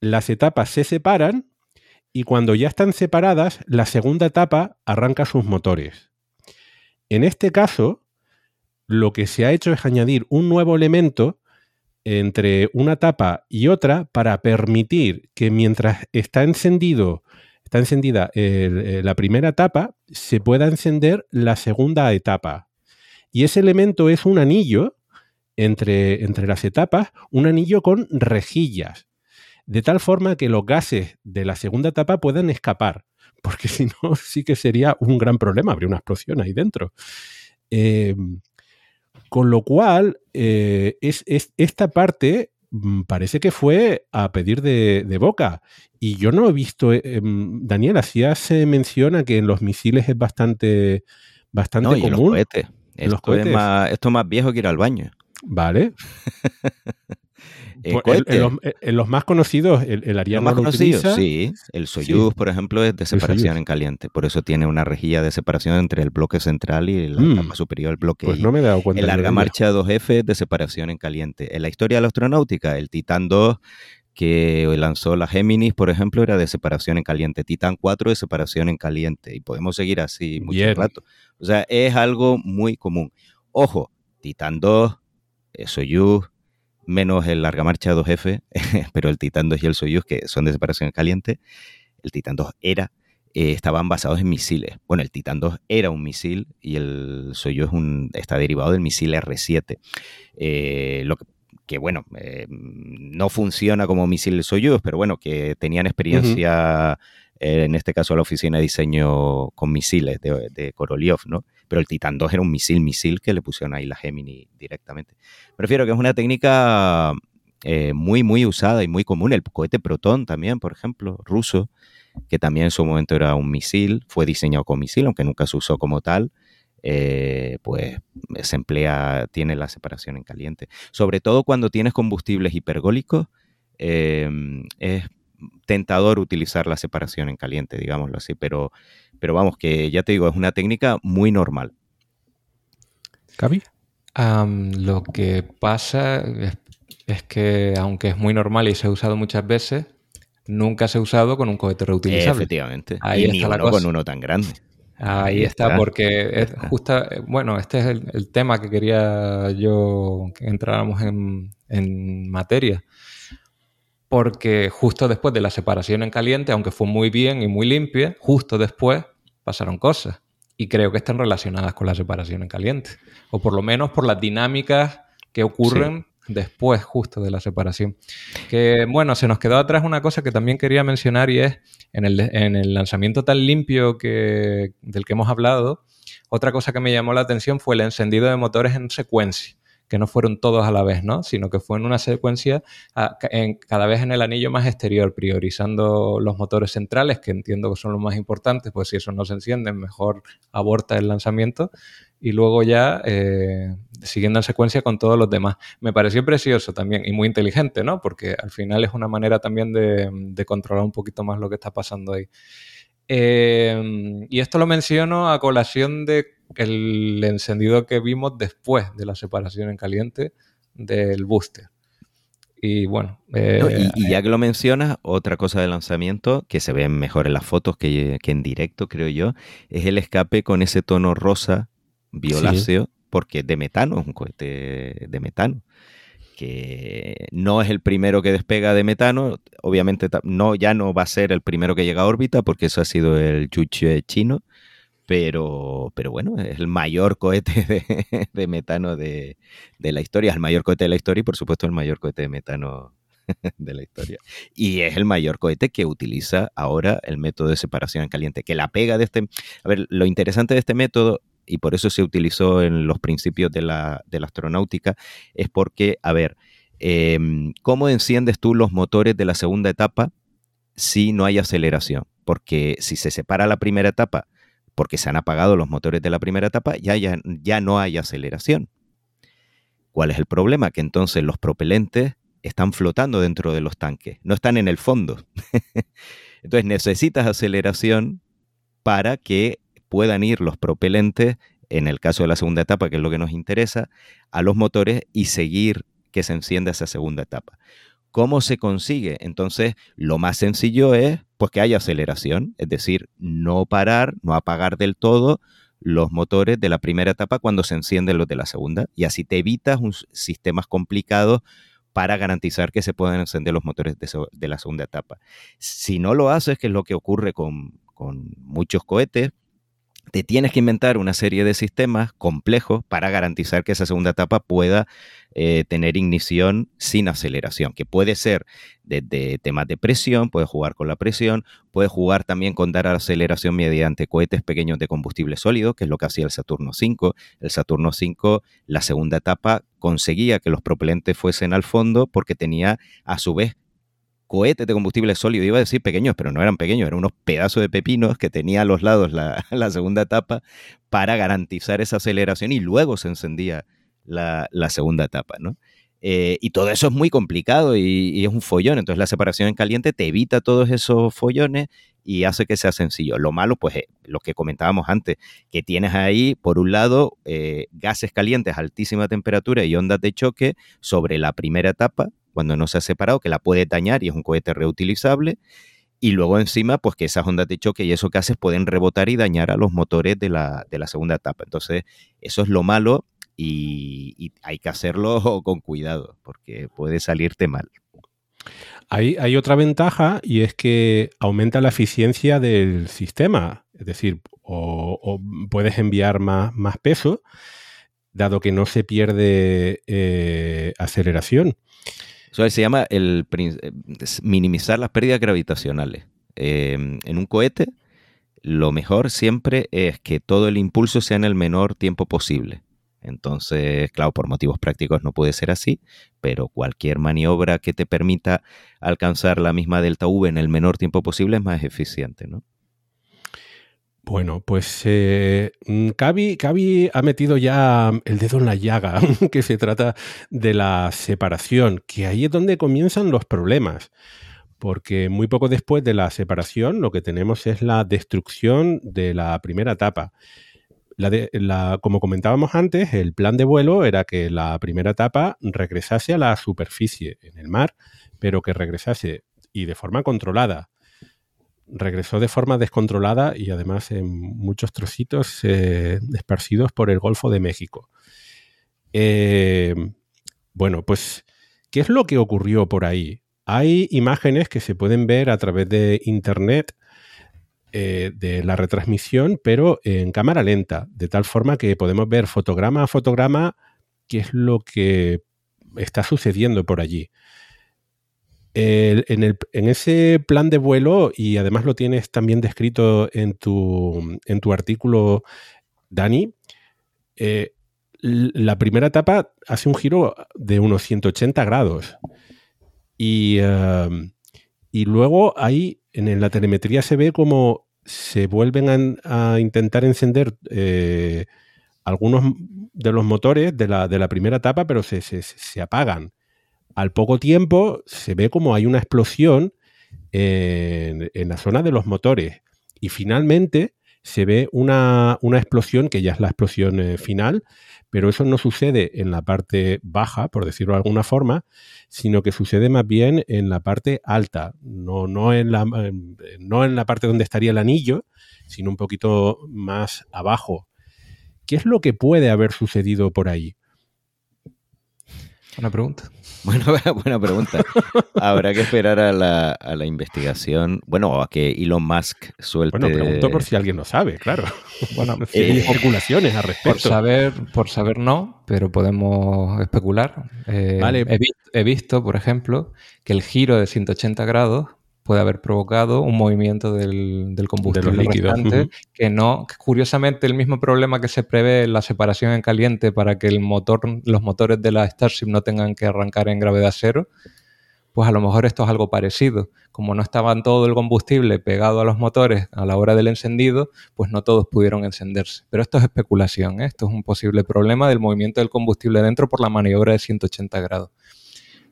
las etapas se separan y cuando ya están separadas, la segunda etapa arranca sus motores. En este caso, lo que se ha hecho es añadir un nuevo elemento entre una etapa y otra para permitir que mientras está encendido, está encendida eh, la primera etapa, se pueda encender la segunda etapa. Y ese elemento es un anillo entre, entre las etapas, un anillo con rejillas, de tal forma que los gases de la segunda etapa puedan escapar, porque si no, sí que sería un gran problema, habría una explosión ahí dentro. Em, con lo cual, eh, es, esta parte mm, parece que fue a pedir de, boca. Y yo no he visto, eh, Daniel, hacías menciona que en los misiles es bastante, bastante común. Esto, es más, esto más viejo que ir al baño. Vale. Pues, en, los, más conocidos, el, el Ariane más conocido, sí. El Soyuz, por ejemplo, es de separación en caliente. Por eso tiene una rejilla de separación entre el bloque central y la mm. superior del bloque. Pues no me he dado cuenta. El larga marcha 2F es de separación en caliente. En la historia de la astronáutica, el Titan 2 que lanzó la Géminis, por ejemplo, era de separación en caliente. Titan 4 de separación en caliente. Y podemos seguir así mucho rato. O sea, es algo muy común. Ojo, Titan 2, Soyuz, menos el larga marcha 2F, pero el Titan 2 y el Soyuz, que son de separación en caliente, el Titan 2 era, eh, estaban basados en misiles. Bueno, el Titan 2 era un misil y el Soyuz un, está derivado del misil R7. Eh, lo que que bueno, eh, no funciona como misil Soyuz, pero bueno, que tenían experiencia, eh, en este caso la oficina de diseño con misiles de, de Korolev, ¿no? Pero el Titan 2 era un misil, misil que le pusieron ahí la Gemini directamente. Prefiero que es una técnica eh, muy, muy usada y muy común. El cohete Proton también, por ejemplo, ruso, que también en su momento era un misil, fue diseñado como misil, aunque nunca se usó como tal. Eh, pues se emplea, tiene la separación en caliente. Sobre todo cuando tienes combustibles hipergólicos, em, es tentador utilizar la separación en caliente, digámoslo así, pero, pero vamos, que ya te digo, es una técnica muy normal. ¿Cabi? lo que pasa es, que, aunque es muy normal y se ha usado muchas veces, nunca se ha usado con un cohete reutilizable. Efectivamente. Ahí y está ni con uno tan grande. Ahí, está, porque es justa, bueno, este es el, tema que quería yo que entráramos en, en, materia. Porque justo después de la separación en caliente, aunque fue muy bien y muy limpia, justo después pasaron cosas. Y creo que están relacionadas con la separación en caliente. O por lo menos por las dinámicas que ocurren después justo de la separación. Que bueno, se nos quedó atrás una cosa que también quería mencionar y es en el, lanzamiento tan limpio que, del que hemos hablado, otra cosa que me llamó la atención fue el encendido de motores en secuencia, que no fueron todos a la vez, ¿no? Sino que fue en una secuencia en, cada vez en el anillo más exterior, priorizando los motores centrales, que entiendo que son los más importantes, pues si esos no se encienden, mejor aborta el lanzamiento y luego ya eh, siguiendo en secuencia con todos los demás. Me pareció precioso también y muy inteligente, ¿no? Porque al final es una manera también de, controlar un poquito más lo que está pasando ahí. Eh, y esto lo menciono a colación de el encendido que vimos después de la separación en caliente del booster. Y bueno. Eh, y, ya que lo mencionas, otra cosa de lanzamiento que se ve mejor en las fotos que, que, en directo, creo yo, es el escape con ese tono rosa violáceo, porque de metano, es un cohete de metano, que no es el primero que despega de metano, obviamente no, ya no va a ser el primero que llega a órbita, porque eso ha sido el Chuche chino, pero, pero bueno, es el mayor cohete de, metano de, de, la historia, es el mayor cohete de la historia y por supuesto el mayor cohete de metano de la historia. Y es el mayor cohete que utiliza ahora el método de separación en caliente, que la pega de este... A ver, lo interesante de este método y por eso se utilizó en los principios de la, astronáutica, es porque, a ver, em, ¿cómo enciendes tú los motores de la segunda etapa si no hay aceleración? Porque si se separa la primera etapa, porque se han apagado los motores de la primera etapa, ya, ya, ya no hay aceleración. ¿Cuál es el problema? Que entonces los propelentes están flotando dentro de los tanques, no están en el fondo. entonces necesitas aceleración para que puedan ir los propelentes, en el caso de la segunda etapa, que es lo que nos interesa, a los motores y seguir que se encienda esa segunda etapa. ¿Cómo se consigue? Entonces, lo más sencillo es pues que haya aceleración, es decir, no parar, no apagar del todo los motores de la primera etapa cuando se encienden los de la segunda y así te evitas un sistemas complicados para garantizar que se puedan encender los motores de, la segunda etapa. Si no lo haces, que es lo que ocurre con, con muchos cohetes, te tienes que inventar una serie de sistemas complejos para garantizar que esa segunda etapa pueda eh, tener ignición sin aceleración, que puede ser desde temas de presión, puede jugar con la presión, puede jugar también con dar aceleración mediante cohetes pequeños de combustible sólido, que es lo que hacía el Saturno 5. El Saturno 5, la segunda etapa, conseguía que los propelentes fuesen al fondo porque tenía a su vez cohetes de combustible sólido. Iba a decir pequeños, pero no eran pequeños, eran unos pedazos de pepinos que tenía a los lados la, segunda etapa para garantizar esa aceleración y luego se encendía la, segunda etapa, ¿no? Eh, y todo eso es muy complicado y, es un follón. Entonces la separación en caliente te evita todos esos follones y hace que sea sencillo. Lo malo, pues, lo que comentábamos antes, que tienes ahí, por un lado, eh, gases calientes altísima temperatura y ondas de choque sobre la primera etapa, cuando no se ha separado, que la puede dañar y es un cohete reutilizable. Y luego encima, pues que esas ondas de choque y esos gases pueden rebotar y dañar a los motores de la, segunda etapa. Entonces, eso es lo malo y, hay que hacerlo con cuidado, porque puede salirte mal. Hay, otra ventaja y es que aumenta la eficiencia del sistema. Es decir, o, puedes enviar más, más, peso, dado que no se pierde eh, aceleración. Se llama el eh, minimizar las pérdidas gravitacionales. Em, en un cohete, lo mejor siempre es que todo el impulso sea en el menor tiempo posible. Entonces, claro, por motivos prácticos no puede ser así, pero cualquier maniobra que te permita alcanzar la misma delta V en el menor tiempo posible es más eficiente, ¿no? Bueno, pues eh, Cavi, mm, ha metido ya el dedo en la llaga, que se trata de la separación, que ahí es donde comienzan los problemas, porque muy poco después de la separación lo que tenemos es la destrucción de la primera etapa. como comentábamos antes, el plan de vuelo era que la primera etapa regresase a la superficie en el mar, pero que regresase y de forma controlada regresó de forma descontrolada y además en muchos trocitos eh, esparcidos por el Golfo de México. Eh, bueno, pues, ¿qué es lo que ocurrió por ahí? Hay imágenes que se pueden ver a través de Internet eh, de la retransmisión, pero en cámara lenta, de tal forma que podemos ver fotograma a fotograma qué es lo que está sucediendo por allí en, ese plan de vuelo, y además lo tienes también descrito en tu, en tu artículo, Dani, eh, la primera etapa hace un giro de unos 180 grados. Y, em, y luego ahí en la telemetría se ve como se vuelven a, intentar encender eh, algunos de los motores de la, primera etapa, pero se, apagan. Al poco tiempo se ve como hay una explosión en, en la zona de los motores. Y finalmente se ve una, una, explosión, que ya es la explosión eh, final, pero eso no sucede en la parte baja, por decirlo de alguna forma, sino que sucede más bien en la parte alta, no, no, en, la, no en la parte donde estaría el anillo, sino un poquito más abajo. ¿Qué es lo que puede haber sucedido por ahí? Una pregunta. Bueno, buena pregunta. Habrá que esperar a la, a la, investigación. Bueno, a que Elon Musk suelte. Bueno, pregunto por si alguien lo sabe, claro. Bueno, hay eh, especulaciones al respecto. Por saber, por saber no, pero podemos especular. Eh, vale. He, he, visto, por ejemplo, que el giro de 180 grados puede haber provocado un movimiento del, combustible líquido. que no, curiosamente el mismo problema que se prevé en la separación en caliente para que el motor, los motores de la Starship no tengan que arrancar en gravedad cero, pues a lo mejor esto es algo parecido. Como no estaba todo el combustible pegado a los motores a la hora del encendido, pues no todos pudieron encenderse. Pero esto es especulación, ¿eh? esto es un posible problema del movimiento del combustible dentro por la maniobra de 180 grados.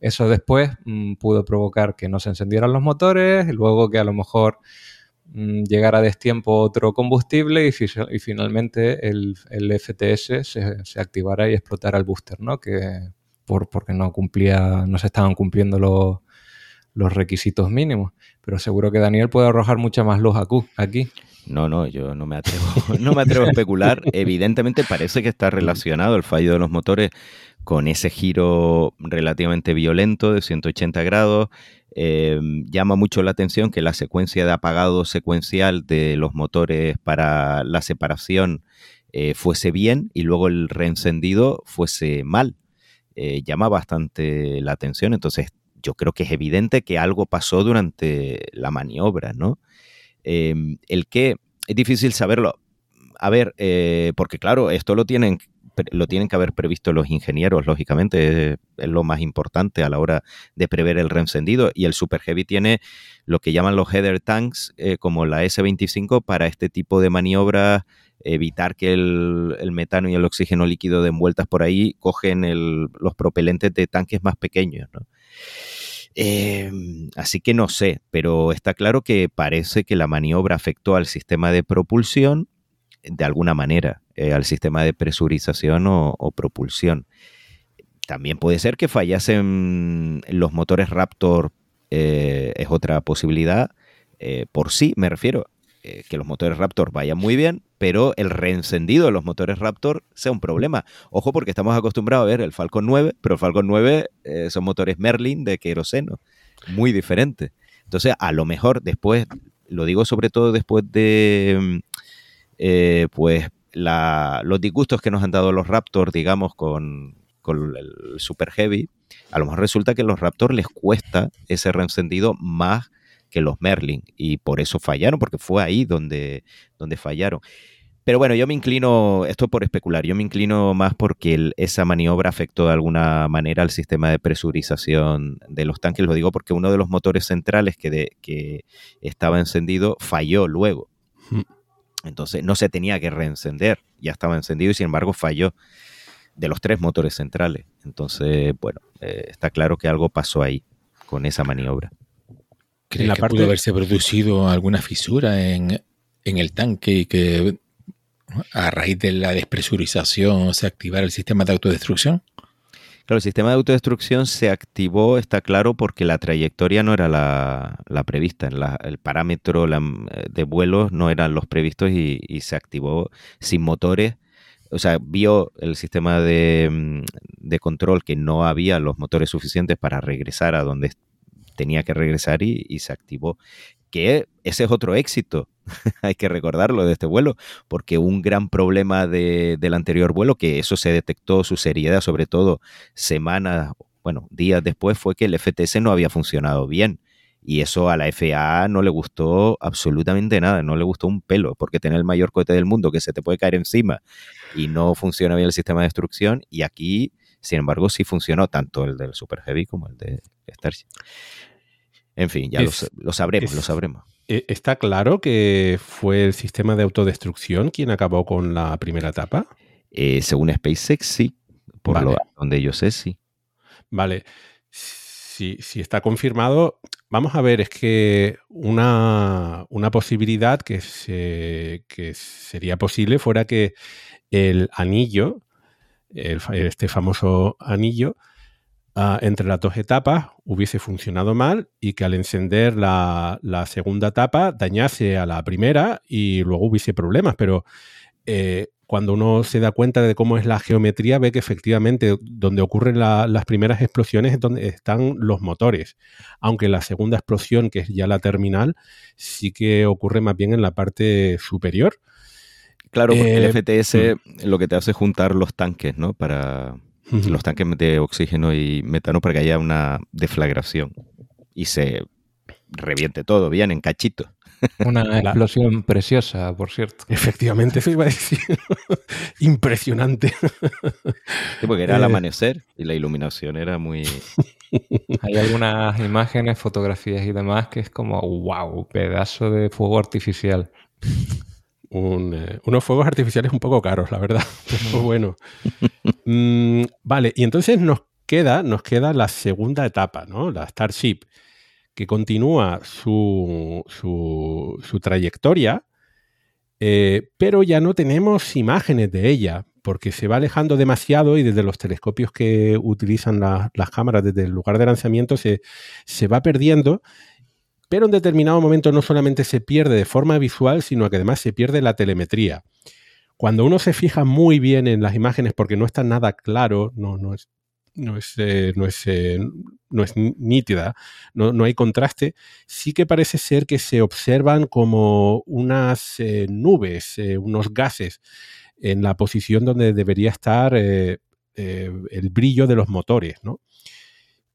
Eso después mm, pudo provocar que no se encendieran los motores, y luego que a lo mejor mm, llegara a destiempo otro combustible y, finalmente el, FTS se, activara y explotara el booster, ¿no? Que por, porque no cumplía, no se estaban cumpliendo los, los requisitos mínimos. Pero seguro que Daniel puede arrojar mucha más luz aquí. No, no, yo no me atrevo, no me atrevo a especular. Evidentemente parece que está relacionado el fallo de los motores con ese giro relativamente violento de 180 grados. Eh, llama mucho la atención que la secuencia de apagado secuencial de los motores para la separación eh, fuese bien y luego el reencendido fuese mal. Eh, llama bastante la atención, entonces yo creo que es evidente que algo pasó durante la maniobra, ¿no? el que es difícil saberlo. A ver, porque claro, esto lo tienen lo tienen que haber previsto los ingenieros, lógicamente, es, lo más importante a la hora de prever el reencendido. Y el Super Heavy tiene lo que llaman los header tanks, eh, como la S25, para este tipo de maniobras, evitar que el, metano y el oxígeno líquido de envueltas por ahí cogen los propelentes de tanques más pequeños. Em, así que no sé, pero está claro que parece que la maniobra afectó al sistema de propulsión de alguna manera eh, al sistema de presurización o, propulsión. También puede ser que fallasen los motores Raptor, eh, es otra posibilidad. Eh, por sí, me refiero, que los motores Raptor vayan muy bien, pero el reencendido de los motores Raptor sea un problema. Ojo porque estamos acostumbrados a ver el Falcon 9, pero el Falcon 9 son motores Merlin de queroseno, muy diferente. Entonces, a lo mejor después, lo digo sobre todo después de eh, pues los disgustos que nos han dado los Raptors, digamos, con, el Super Heavy, a lo mejor resulta que a los Raptors les cuesta ese reencendido más que los Merlin y por eso fallaron, porque fue ahí donde, donde fallaron. Pero bueno, yo me inclino, esto por especular, yo me inclino más porque esa maniobra afectó de alguna manera al sistema de presurización de los tanques. Lo digo porque uno de los motores centrales que, que estaba encendido falló luego. Entonces no se tenía que reencender, ya estaba encendido y sin embargo falló de los tres motores centrales. Entonces, bueno, eh, está claro que algo pasó ahí con esa maniobra. ¿Cree que pudo haberse producido alguna fisura en, en el tanque y que a raíz de la despresurización se activara el sistema de autodestrucción? Claro, el sistema de autodestrucción se activó, está claro, porque la trayectoria no era la, prevista. el parámetro de vuelos no eran los previstos y, se activó sin motores. O sea, vio el sistema mm, de, control que no había los motores suficientes para regresar a donde tenía que regresar y se activó que ese es otro éxito, hay que recordarlo de este vuelo, porque un gran problema del anterior vuelo, que eso se detectó su seriedad, sobre todo semanas, bueno, días después, fue que el FTS no había funcionado bien Y eso a la FAA no le gustó absolutamente nada, no le gustó un pelo, porque tener el mayor cohete del mundo que se te puede caer encima y no funciona bien el sistema de destrucción, y aquí, sin embargo, sí funcionó tanto el del Super Heavy como el de Starship. En fin, ya Es- lo, lo sabremos, es- lo sabremos. Eh, ¿Está claro que fue el sistema de autodestrucción quien acabó con la primera etapa? Eh, según SpaceX, sí, por Vale. lo donde yo sé, sí. Vale. Si, si está confirmado, vamos a ver, es que una, una posibilidad que, se- que sería posible fuera que el anillo, el este famoso anillo, ah, entre las dos etapas hubiese funcionado mal y que al encender la, la segunda etapa dañase a la primera y luego hubiese problemas. Pero eh, cuando uno se da cuenta de cómo es la geometría, ve que efectivamente donde ocurren la- las primeras explosiones es donde están los motores. Aunque la segunda explosión, que es ya la terminal, sí que ocurre más bien en la parte superior. Claro, porque Eh, el FTS lo que te hace es juntar los tanques, ¿no? Para Los tanques de oxígeno y metano para que haya una deflagración y se reviente todo bien en cachitos. Una explosión preciosa, por cierto. Efectivamente, eso iba a decir. Impresionante. Sí, porque era al Eh. amanecer y la iluminación era muy... Hay algunas imágenes, fotografías y demás que es como, wow, pedazo de fuego artificial. Un, eh, unos fuegos artificiales un poco caros, la verdad. Pero bueno. Mm, vale, y entonces nos queda, nos queda la segunda etapa, ¿no? La Starship, que continúa su, su, su trayectoria, eh, pero ya no tenemos imágenes de ella, porque se va alejando demasiado y desde los telescopios que utilizan la- las cámaras desde el lugar de lanzamiento se, se va perdiendo pero en determinado momento no solamente se pierde de forma visual, sino que además se pierde la telemetría. Cuando uno se fija muy bien en las imágenes, porque no está nada claro, no, no es, no es, eh, no es, eh, no es nítida, no, no hay contraste, sí que parece ser que se observan como unas eh, nubes, unos gases en la posición donde debería estar el brillo de los motores, ¿no?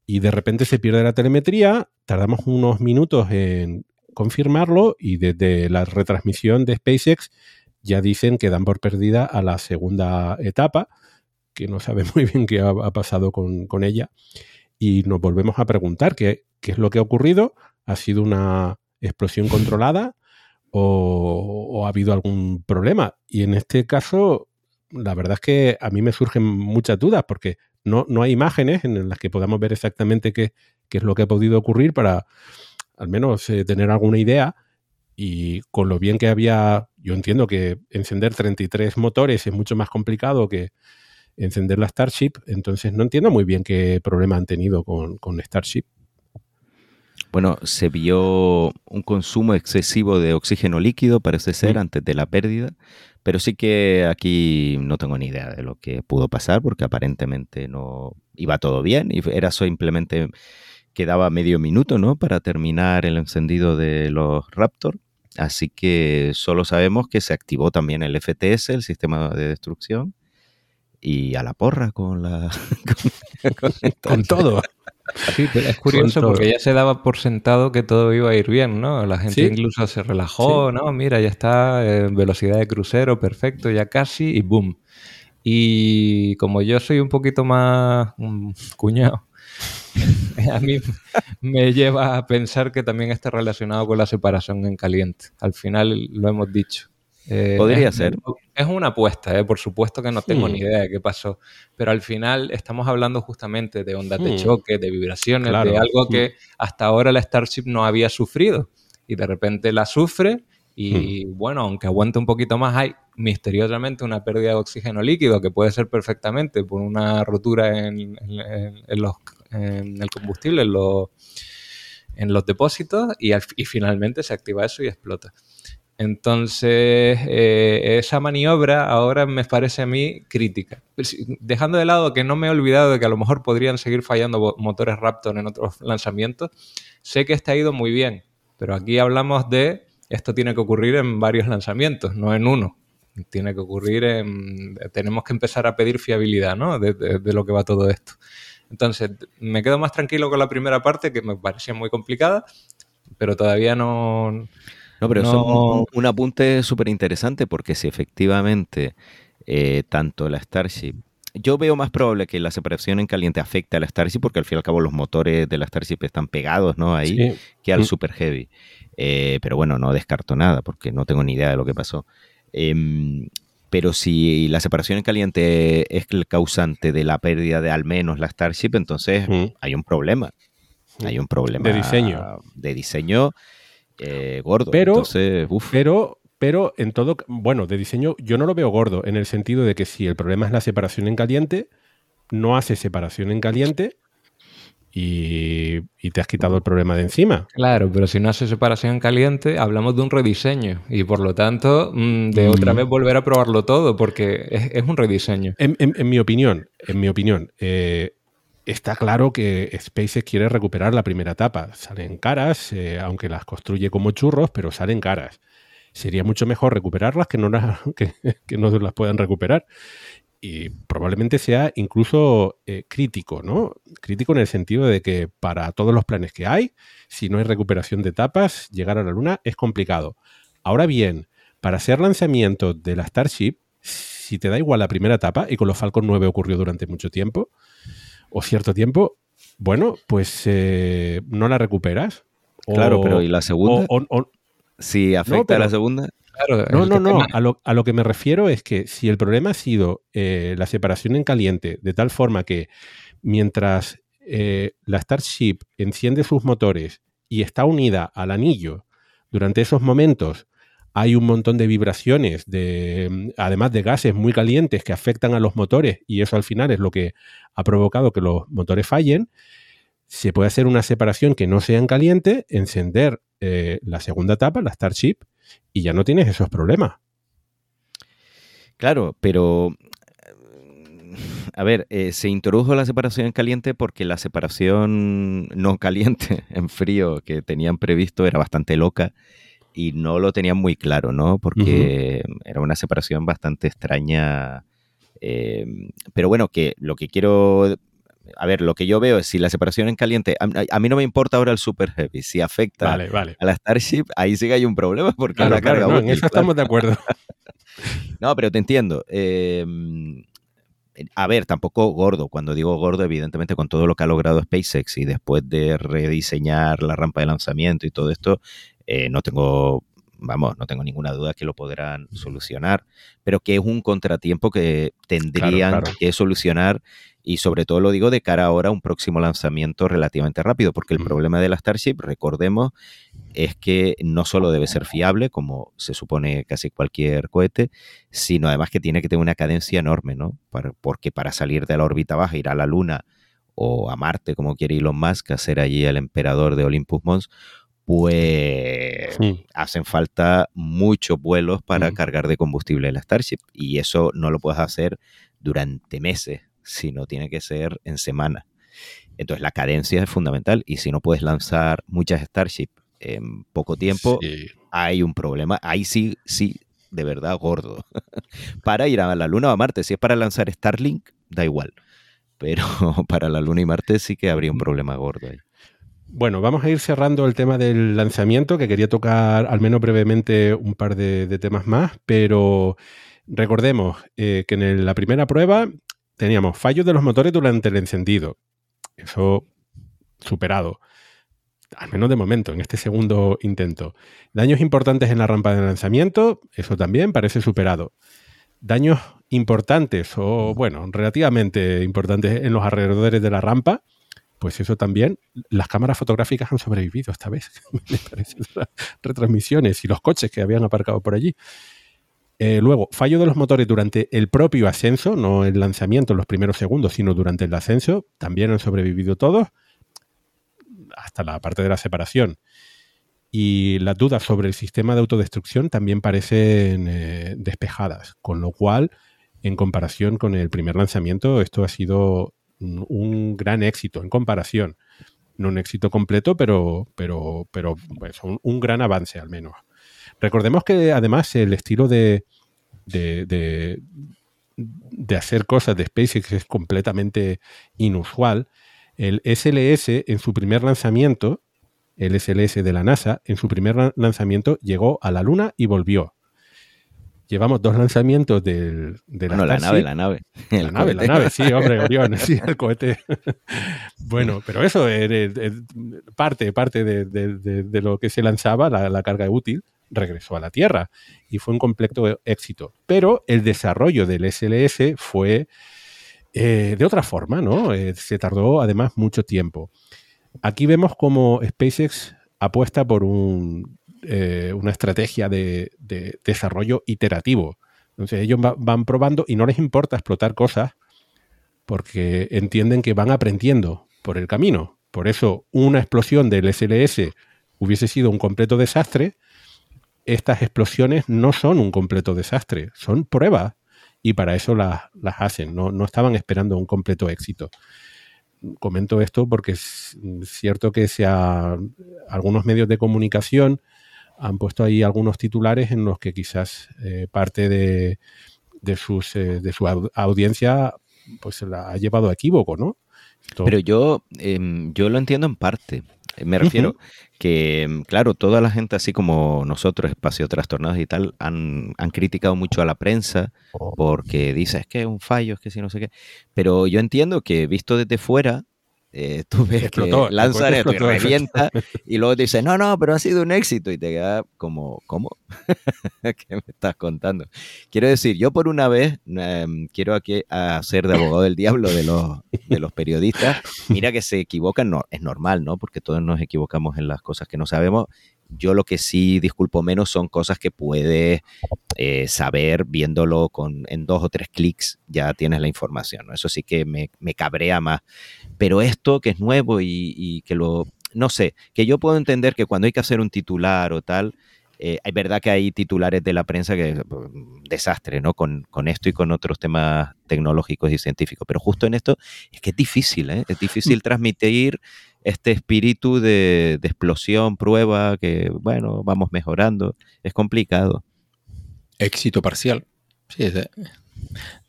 Y de repente se pierde la telemetría, tardamos unos minutos en confirmarlo y desde la retransmisión de SpaceX ya dicen que dan por perdida a la segunda etapa, que no sabe muy bien qué ha, pasado con, con ella. Y nos volvemos a preguntar qué, qué es lo que ha ocurrido. ¿Ha sido una explosión controlada o ha habido algún problema? Y en este caso, la verdad es que a mí me surgen muchas dudas porque no, no hay imágenes en las que podamos ver exactamente qué, qué es lo que ha podido ocurrir para al menos eh, tener alguna idea. Y con lo bien que había, yo entiendo que encender 33 motores es mucho más complicado que encender la Starship, entonces no entiendo muy bien qué problema han tenido con, con Starship. Bueno, se vio un consumo excesivo de oxígeno líquido, parece ser, Mm. antes de la pérdida, pero sí que aquí no tengo ni idea de lo que pudo pasar, porque aparentemente no iba todo bien y era simplemente quedaba medio minuto, ¿no? Para terminar el encendido de los Raptor. Así que solo sabemos que se activó también el FTS, el sistema de destrucción, y a la porra con la... con, Con todo. Sí, pero es curioso porque ya se daba por sentado que todo iba a ir bien, ¿no? La gente Sí. incluso se relajó, ¿no? Mira, ya está en velocidad de crucero, perfecto, ya casi, y boom. Y como yo soy un poquito más mm, cuñado, a mí me lleva a pensar que también está relacionado con la separación en caliente. Al final lo hemos dicho. Eh, Podría es- ser. Es una apuesta, ¿eh? por supuesto que no tengo ni idea de qué pasó, pero al final estamos hablando justamente de ondas de choque, de vibraciones, Claro. de algo Hmm. que hasta ahora la Starship no había sufrido y de repente la sufre y Hmm. bueno, aunque aguante un poquito más, hay misteriosamente una pérdida de oxígeno líquido que puede ser perfectamente por una rotura en, en- en- en los, en el combustible, en los, en los depósitos y, al- y finalmente se activa eso y explota. Entonces, eh, esa maniobra ahora me parece a mí crítica. Dejando de lado que no me he olvidado de que a lo mejor podrían seguir fallando motores Raptor en otros lanzamientos, sé que este ha ido muy bien, pero aquí hablamos de esto tiene que ocurrir en varios lanzamientos, no en uno. Tiene que ocurrir en... Tenemos que empezar a pedir fiabilidad, ¿no? De lo que va todo esto. Entonces, me quedo más tranquilo con la primera parte, que me parecía muy complicada, pero todavía no... No, pero eso es un, un apunte súper interesante porque si efectivamente eh, tanto la Starship yo veo más probable que la separación en caliente afecte a la Starship porque al fin y al cabo los motores de la Starship están pegados ¿no? ahí que al mm. Super Heavy. Eh, pero bueno, no descarto nada porque no tengo ni idea de lo que pasó. Em, pero si la separación en caliente es el causante de la pérdida de al menos la Starship, entonces mm. hay un problema. Mm. Hay un problema de diseño. De diseño eh, gordo. Pero, pero pero en todo, bueno, de diseño yo no lo veo gordo, en el sentido de que si el problema es la separación en caliente, no hace separación en caliente y, te has quitado el problema de encima. Claro, pero si no hace separación en caliente, hablamos de un rediseño y por lo tanto mm, de otra mm. vez volver a probarlo todo porque es, un rediseño. En, mi opinión, en mi opinión, eh, está claro que SpaceX quiere recuperar la primera etapa. Salen caras, eh, aunque las construye como churros, pero salen caras sería mucho mejor recuperarlas que no, las, que, las puedan recuperar. Y probablemente sea incluso eh, crítico, ¿no? Crítico en el sentido de que para todos los planes que hay, si no hay recuperación de etapas, llegar a la Luna es complicado. Ahora bien, para hacer lanzamiento de la Starship, si te da igual la primera etapa, y con los Falcon 9 ocurrió durante mucho tiempo, o cierto tiempo, bueno, pues eh, no la recuperas. Claro, pero ¿y la segunda? Si afecta a la segunda. no, no, no. A lo, a lo, que me refiero es que si el problema ha sido eh, la separación en caliente, de tal forma que mientras eh, la Starship enciende sus motores y está unida al anillo, durante esos momentos hay un montón de vibraciones, de, además de gases muy calientes que afectan a los motores y eso al final es lo que ha provocado que los motores fallen, se puede hacer una separación que no sea en caliente, encender eh, la segunda etapa, la Starship, y ya no tienes esos problemas. Claro, pero eh, a ver, eh, se introdujo la separación en caliente porque la separación no caliente en frío que tenían previsto era bastante loca y no lo tenían muy claro, ¿no? Porque era una separación bastante extraña. pero bueno, que lo que quiero a ver, lo que yo veo es si la separación en caliente, a, mí no me importa ahora el Super Heavy, si afecta a la Starship, ahí sí que hay un problema porque la carga no, en eso estamos de acuerdo. no, pero te entiendo. Em, a ver, tampoco gordo. Cuando digo gordo, evidentemente con todo lo que ha logrado SpaceX y después de rediseñar la rampa de lanzamiento y todo esto, eh, no tengo vamos, no tengo ninguna duda que lo podrán solucionar, pero que es un contratiempo que tendrían que solucionar y sobre todo lo digo de cara ahora a un próximo lanzamiento relativamente rápido, porque el problema de la Starship, recordemos, es que no solo debe ser fiable, como se supone casi cualquier cohete, sino además que tiene que tener una cadencia enorme, ¿no? porque para salir de la órbita baja, ir a la Luna o a Marte, como quiere Elon Musk, hacer allí el emperador de Olympus Mons, pues hacen falta muchos vuelos para cargar de combustible la Starship. Y eso no lo puedes hacer durante meses sino tiene que ser en semana. Entonces la cadencia es fundamental y si no puedes lanzar muchas Starship en poco tiempo, hay un problema. Ahí sí, sí, de verdad gordo. para ir a la Luna o a Marte, si es para lanzar Starlink, da igual. Pero para la Luna y Marte sí que habría un problema gordo ahí. Bueno, vamos a ir cerrando el tema del lanzamiento, que quería tocar al menos brevemente un par de, temas más, pero recordemos eh, que en la primera prueba teníamos fallos de los motores durante el encendido. Eso superado. Al menos de momento, en este segundo intento. Daños importantes en la rampa de lanzamiento, eso también parece superado. Daños importantes o, bueno, relativamente importantes en los alrededores de la rampa, pues eso también. Las cámaras fotográficas han sobrevivido esta vez, me parece, las retransmisiones y los coches que habían aparcado por allí. Eh, luego, fallo de los motores durante el propio ascenso, no el lanzamiento en los primeros segundos, sino durante el ascenso. También han sobrevivido todos, hasta la parte de la separación. Y las dudas sobre el sistema de autodestrucción también parecen eh, despejadas, con lo cual, en comparación con el primer lanzamiento, esto ha sido un, gran éxito en comparación. No un éxito completo, pero, pero, pero un gran avance al menos. Recordemos que además el estilo de, de, hacer cosas de SpaceX es completamente inusual. El SLS en su primer lanzamiento el SLS de la NASA, en su primer lanzamiento llegó a la Luna y volvió. Llevamos dos lanzamientos del, de la, la nave, la nave. La nave, la nave, sí, hombre, Orión, sí, el cohete. bueno, pero eso es, parte, parte de, lo que se lanzaba, la, carga útil, regresó a la Tierra y fue un completo éxito. Pero el desarrollo del SLS fue eh, de otra forma, ¿no? Eh, se tardó además mucho tiempo. Aquí vemos como SpaceX apuesta por un, eh, una estrategia de, desarrollo iterativo. Entonces ellos van probando y no les importa explotar cosas porque entienden que van aprendiendo por el camino. Por eso una explosión del SLS hubiese sido un completo desastre. Estas explosiones no son un completo desastre, son pruebas y para eso las, hacen, no, no estaban esperando un completo éxito comento esto porque es cierto que sea, algunos medios de comunicación han puesto ahí algunos titulares en los que quizás eh, parte de, sus, eh, de su audiencia pues se la ha llevado a equívoco, ¿no? Pero yo, em, yo lo entiendo en parte. Me refiero que, em, claro, toda la gente, así como nosotros, Espacio Trastornados y tal, han, han, criticado mucho a la prensa porque dice, es que es un fallo, es que si no sé qué. Pero yo entiendo que visto desde fuera, eh, tú ves que lanza esto y revienta y luego te dices, no, no, pero ha sido un éxito y te queda como, ¿cómo? ¿Qué me estás contando? Quiero decir, yo por una vez em, quiero aquí hacer de abogado del diablo de los, de los periodistas. Mira que se equivocan, no, es normal, ¿no? Porque todos nos equivocamos en las cosas que no sabemos yo lo que sí disculpo menos son cosas que puedes eh, saber viéndolo con, en dos o tres clics, ya tienes la información. Eso sí que me, cabrea más. Pero esto que es nuevo y, que lo, no sé, que yo puedo entender que cuando hay que hacer un titular o tal, eh, hay verdad que hay titulares de la prensa que pues, desastre, ¿no? Con, con, esto y con otros temas tecnológicos y científicos. Pero justo en esto es que es difícil, ¿eh? Es difícil mm. transmitir este espíritu de, explosión, prueba, que bueno, vamos mejorando. Es complicado. Éxito parcial. Sí, de,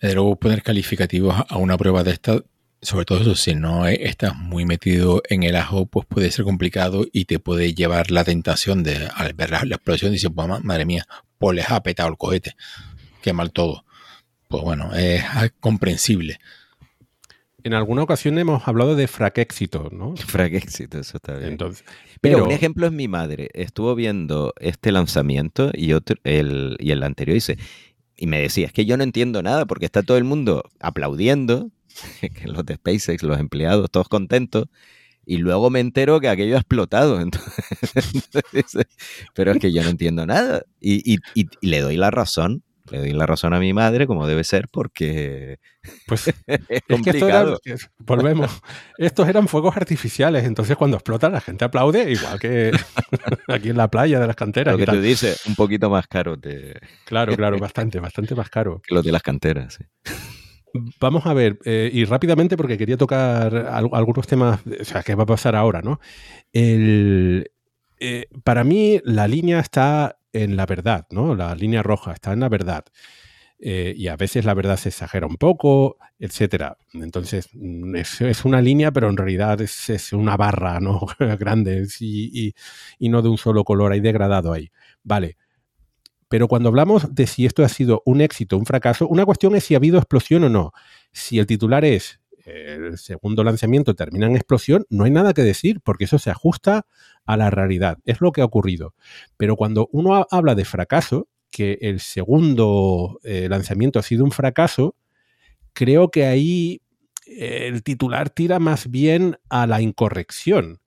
luego poner calificativos a una prueba de esta, sobre todo eso, si no estás muy metido en el ajo, pues puede ser complicado y te puede llevar la tentación de, al ver la, explosión, dices, madre mía, pues les ha petado el cohete, qué mal todo. Pues bueno, es comprensible en alguna ocasión hemos hablado de fraquéxito, ¿no? Fraquéxito, eso está bien. Entonces, pero, un ejemplo es mi madre. Estuvo viendo este lanzamiento y, otro, el, y el anterior dice, y me decía, es que yo no entiendo nada porque está todo el mundo aplaudiendo, los de SpaceX, los empleados, todos contentos, y luego me entero que aquello ha explotado. pero es que yo no entiendo nada. y, y le doy la razón le doy la razón a mi madre, como debe ser, porque pues es complicado. Que volvemos. Estos eran fuegos artificiales, entonces cuando explota la gente aplaude, igual que aquí en la playa de las canteras. Lo que te dice, un poquito más caro. Claro, claro, bastante, bastante más caro. Que los de las canteras, Vamos a ver, eh, y rápidamente porque quería tocar algunos temas, o sea, ¿qué va a pasar ahora, no? El, eh, para mí la línea está en la verdad, ¿no? La línea roja está en la verdad. Eh, y a veces la verdad se exagera un poco, etcétera. Entonces, mm, es, una línea, pero en realidad es, una barra ¿no? grande y, no de un solo color, hay degradado ahí. Vale. Pero cuando hablamos de si esto ha sido un éxito un fracaso, una cuestión es si ha habido explosión o no. Si el titular es el segundo lanzamiento termina en explosión, no hay nada que decir, porque eso se ajusta a la realidad. Es lo que ha ocurrido. Pero cuando uno habla de fracaso, que el segundo eh, lanzamiento ha sido un fracaso, creo que ahí eh, el titular tira más bien a la incorrección.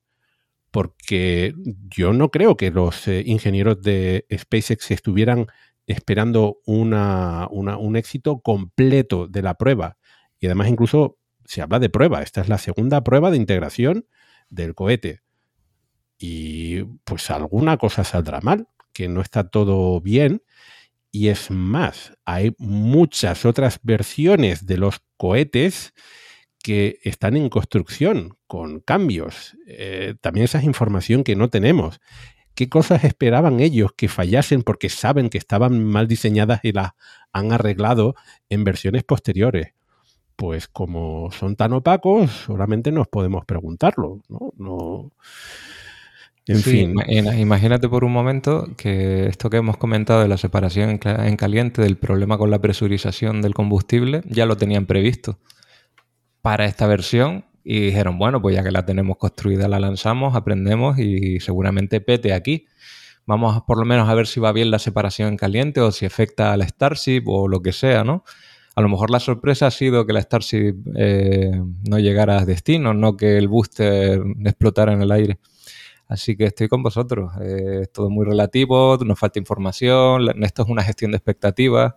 Porque yo no creo que los eh, ingenieros de SpaceX estuvieran esperando un éxito completo de la prueba. Y además incluso se habla de prueba. Esta es la segunda prueba de integración del cohete. Y pues alguna cosa saldrá mal, que no está todo bien. Y es más, hay muchas otras versiones de los cohetes que están en construcción con cambios. Eh, también esa es información que no tenemos. ¿Qué cosas esperaban ellos que fallasen porque saben que estaban mal diseñadas y las han arreglado en versiones posteriores? Pues como son tan opacos, solamente nos podemos preguntarlo, ¿no? En fin. Imagínate por un momento que esto que hemos comentado de la separación en caliente, del problema con la presurización del combustible, ya lo tenían previsto para esta versión y dijeron, bueno, pues ya que la tenemos construida, la lanzamos, aprendemos y seguramente pete aquí. Vamos por lo menos a ver si va bien la separación en caliente o si afecta a la Starship o lo que sea, ¿no? A lo mejor la sorpresa ha sido que la Starship eh, no llegara a destino, no que el booster explotara en el aire. Así que estoy con vosotros. Eh, es todo muy relativo, nos falta información, esto es una gestión de expectativas.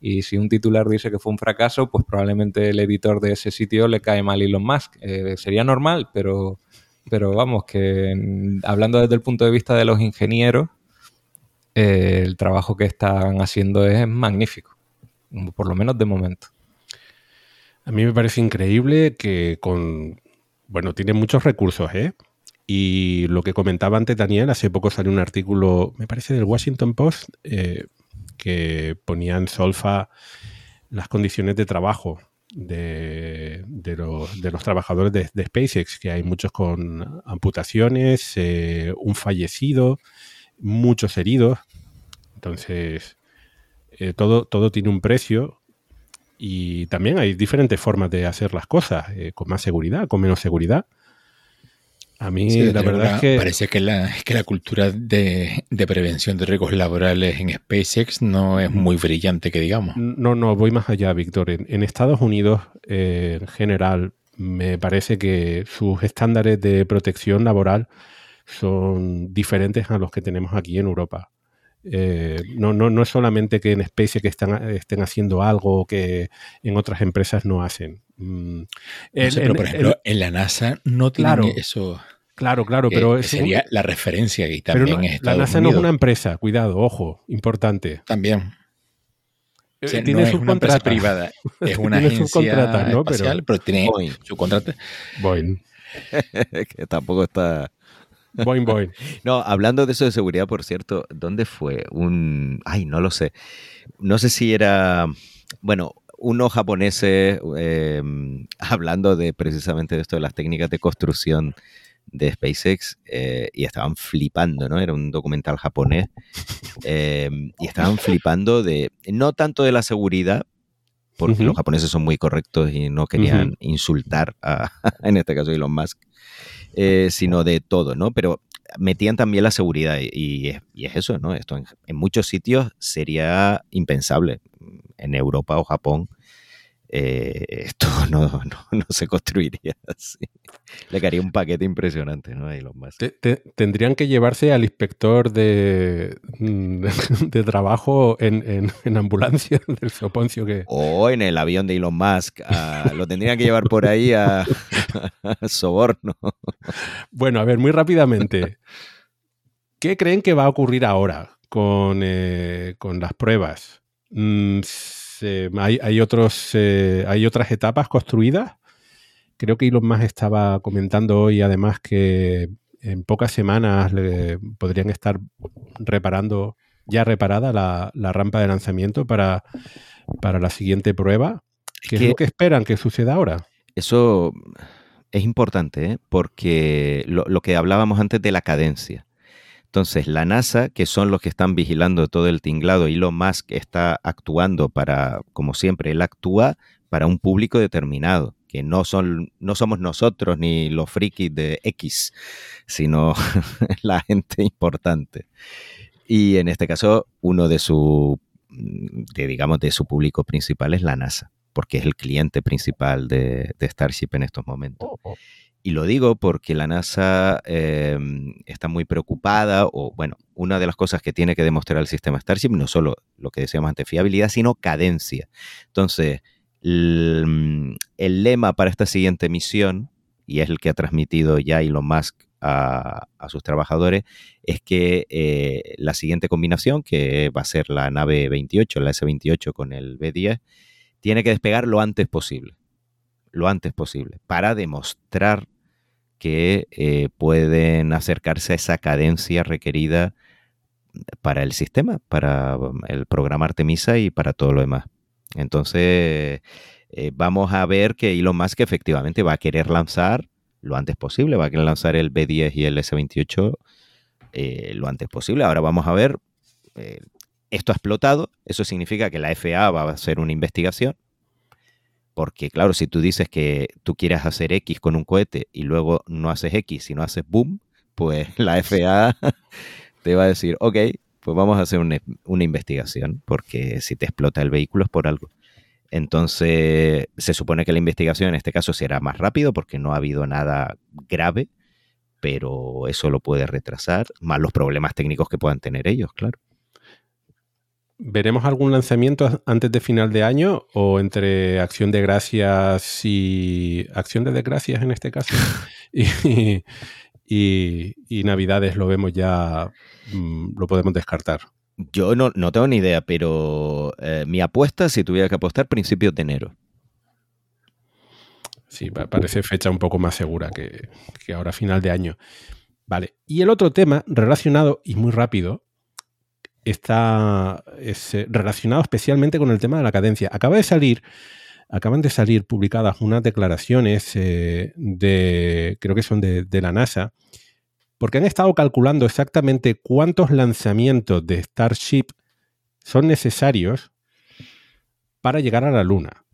Y si un titular dice que fue un fracaso, pues probablemente el editor de ese sitio le cae mal Elon Musk. Eh, sería normal, pero, pero vamos, que hablando desde el punto de vista de los ingenieros, el trabajo que están haciendo es magnífico, por lo menos de momento. A mí me parece increíble que con, bueno, tiene muchos recursos, ¿eh? Y lo que comentaba antes Daniel, hace poco salió un artículo, me parece del Washington Post, eh, que ponía en solfa las condiciones de trabajo de, los, trabajadores de, SpaceX, que hay muchos con amputaciones, eh, un fallecido, muchos heridos. Entonces, eh, todo, todo tiene un precio y también hay diferentes formas de hacer las cosas, con más seguridad, con menos seguridad. A mí la verdad es que... Parece que la, que la cultura de, prevención de riesgos laborales en SpaceX no es muy brillante, que digamos. No, no, voy más allá, Víctor. En, Estados Unidos, eh, en general, me parece que sus estándares de protección laboral son diferentes a los que tenemos aquí en Europa. Eh, no, no, no es solamente que en SpaceX están, estén haciendo algo que en otras empresas no hacen. Mm, pero por ejemplo, en la NASA no tiene eso. Claro, claro, pero sería la referencia y también es La NASA no es una empresa, cuidado, ojo, importante. También. Eh, tiene no una empresa privada, es una agencia ¿no? espacial, pero, tiene su contrato. Boeing. que tampoco está... Boing, boing. No, hablando de eso de seguridad, por cierto, ¿dónde fue? Un... Ay, no lo sé. No sé si era... Bueno, unos japoneses eh, hablando de precisamente de esto de las técnicas de construcción de SpaceX eh, y estaban flipando, ¿no? Era un documental japonés eh, y estaban flipando de, no tanto de la seguridad, porque los japoneses son muy correctos y no querían insultar a, en este caso, Elon Musk, sino de todo, ¿no? Pero metían también la seguridad y, es, eso, ¿no? Esto en, muchos sitios sería impensable en Europa o Japón, eh, esto no, se construiría así. Le caería un paquete impresionante, ¿no? Los más. tendrían que llevarse al inspector de, mm, de trabajo en, ambulancia del Soponcio que... O en el avión de Elon Musk. lo tendrían que llevar por ahí a, soborno. Bueno, a ver, muy rápidamente. ¿Qué creen que va a ocurrir ahora con, eh, con las pruebas? Mm, hay, otros, eh, hay otras etapas construidas. Creo que Elon Musk estaba comentando hoy además que en pocas semanas podrían estar reparando, ya reparada la, rampa de lanzamiento para, para la siguiente prueba. ¿Qué es, lo que esperan que suceda ahora? Eso es importante, ¿eh? porque lo, que hablábamos antes de la cadencia. Entonces, la NASA, que son los que están vigilando todo el tinglado, Elon Musk está actuando para, como siempre, él actúa para un público determinado, que no, son, no somos nosotros ni los frikis de X, sino la gente importante. Y en este caso, uno de su, de, digamos, de su público principal es la NASA, porque es el cliente principal de, de Starship en estos momentos. Y lo digo porque la NASA em, está muy preocupada, o bueno, una de las cosas que tiene que demostrar el sistema Starship, no solo lo que decíamos antes, fiabilidad, sino cadencia. Entonces, el, lema para esta siguiente misión, y es el que ha transmitido ya Elon Musk a, sus trabajadores, es que eh, la siguiente combinación, que va a ser la nave 28, la S-28 con el B-10, tiene que despegar lo antes posible lo antes posible para demostrar que eh, pueden acercarse a esa cadencia requerida para el sistema, para um, el programa Artemisa y para todo lo demás. Entonces, eh, vamos a ver que Elon Musk efectivamente va a querer lanzar lo antes posible, va a querer lanzar el B10 y el S28 eh, lo antes posible. Ahora vamos a ver, esto ha explotado, eso significa que la FAA va a hacer una investigación, porque claro, si tú dices que tú quieres hacer X con un cohete y luego no haces X, sino haces boom, pues la FAA te va a decir, ok, pues vamos a hacer una, una investigación, porque si te explota el vehículo es por algo. Entonces, se supone que la investigación en este caso será más rápido porque no ha habido nada grave, pero eso lo puede retrasar, más los problemas técnicos que puedan tener ellos, claro. ¿Veremos algún lanzamiento antes de final de año o entre Acción de Gracias y Acción de Desgracias en este caso? y, y, y Navidades lo vemos ya, mm, lo podemos descartar. Yo no, no tengo ni idea, pero eh, mi apuesta, si tuviera que apostar, principios de enero. Sí, pa- parece fecha un poco más segura que, que ahora final de año. Vale. Y el otro tema relacionado y muy rápido está es, eh, relacionado especialmente con el tema de la cadencia. Acaba de salir, acaban de salir publicadas unas declaraciones eh, de, creo que son de, de la NASA, porque han estado calculando exactamente cuántos lanzamientos de Starship son necesarios para llegar a la Luna.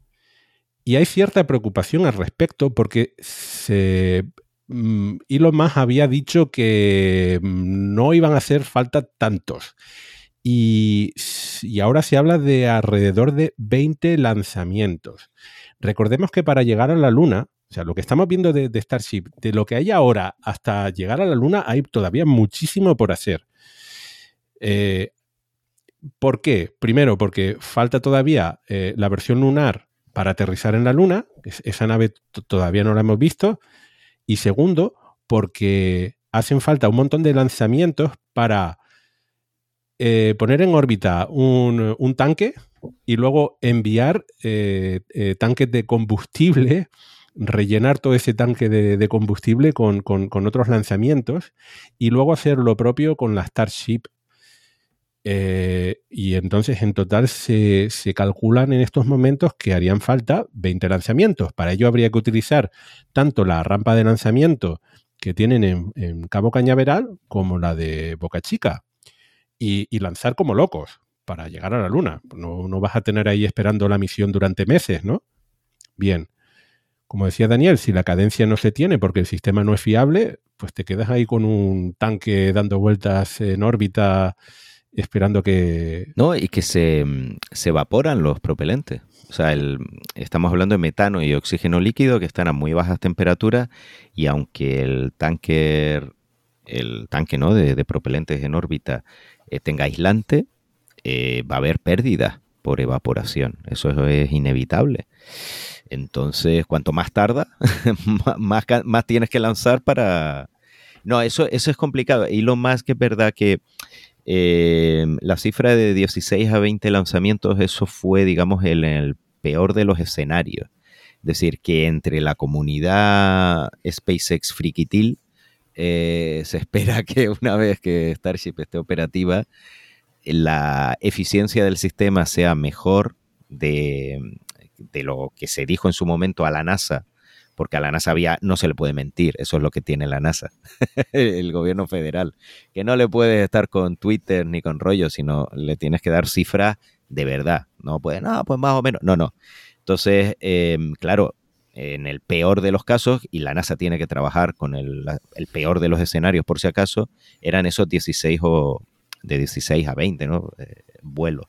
Y hay cierta preocupación al respecto porque se, mm, Elon Musk había dicho que mm, no iban a hacer falta tantos. Y, ahora se habla de alrededor de 20 lanzamientos. Recordemos que para llegar a la Luna, o sea, lo que estamos viendo de, Starship, de lo que hay ahora hasta llegar a la Luna, hay todavía muchísimo por hacer. Eh, ¿Por qué? Primero, porque falta todavía eh, la versión lunar para aterrizar en la Luna. Es- Esa nave todavía no la hemos visto. Y segundo, porque hacen falta un montón de lanzamientos para eh, poner en órbita un, tanque y luego enviar eh, eh, tanques de combustible, rellenar todo ese tanque de, combustible con, otros lanzamientos y luego hacer lo propio con la Starship. Y entonces en total se, calculan en estos momentos que harían falta 20 lanzamientos. Para ello habría que utilizar tanto la rampa de lanzamiento que tienen en, en Cabo Cañaveral como la de Boca Chica y, lanzar como locos para llegar a la Luna. No, no vas a tener ahí esperando la misión durante meses, ¿no? Bien. Como decía Daniel, si la cadencia no se tiene porque el sistema no es fiable, pues te quedas ahí con un tanque dando vueltas en órbita esperando que... No, y que se, mm, se evaporan los propelentes. O sea, el- estamos hablando de metano y oxígeno líquido que están a muy bajas temperaturas y aunque el tanque, el tanque ¿no? de, de propelentes en órbita eh, tenga aislante, eh, va a haber pérdidas por evaporación. Eso es inevitable. Entonces, cuanto más tarda, más, más tienes que lanzar para... No, eso, eso es complicado. Y lo más que es verdad que eh, la cifra de 16 a 20 lanzamientos, eso fue, digamos, el, el peor de los escenarios. Es decir, que entre la comunidad SpaceX friquitil, eh, se espera que una vez que Starship esté operativa, la eficiencia del sistema sea mejor de, de lo que se dijo en su momento a la NASA, porque a la NASA había, no se le puede mentir, eso es lo que tiene la NASA, el gobierno federal, que no le puedes estar con Twitter ni con rollo, sino le tienes que dar cifras de verdad, no puede, no, pues más o menos, no, no. Entonces, eh, claro, en el peor de los casos, y la NASA tiene que trabajar con el, peor de los escenarios por si acaso, eran esos 16 o de 16 a 20, ¿no? Eh, vuelos.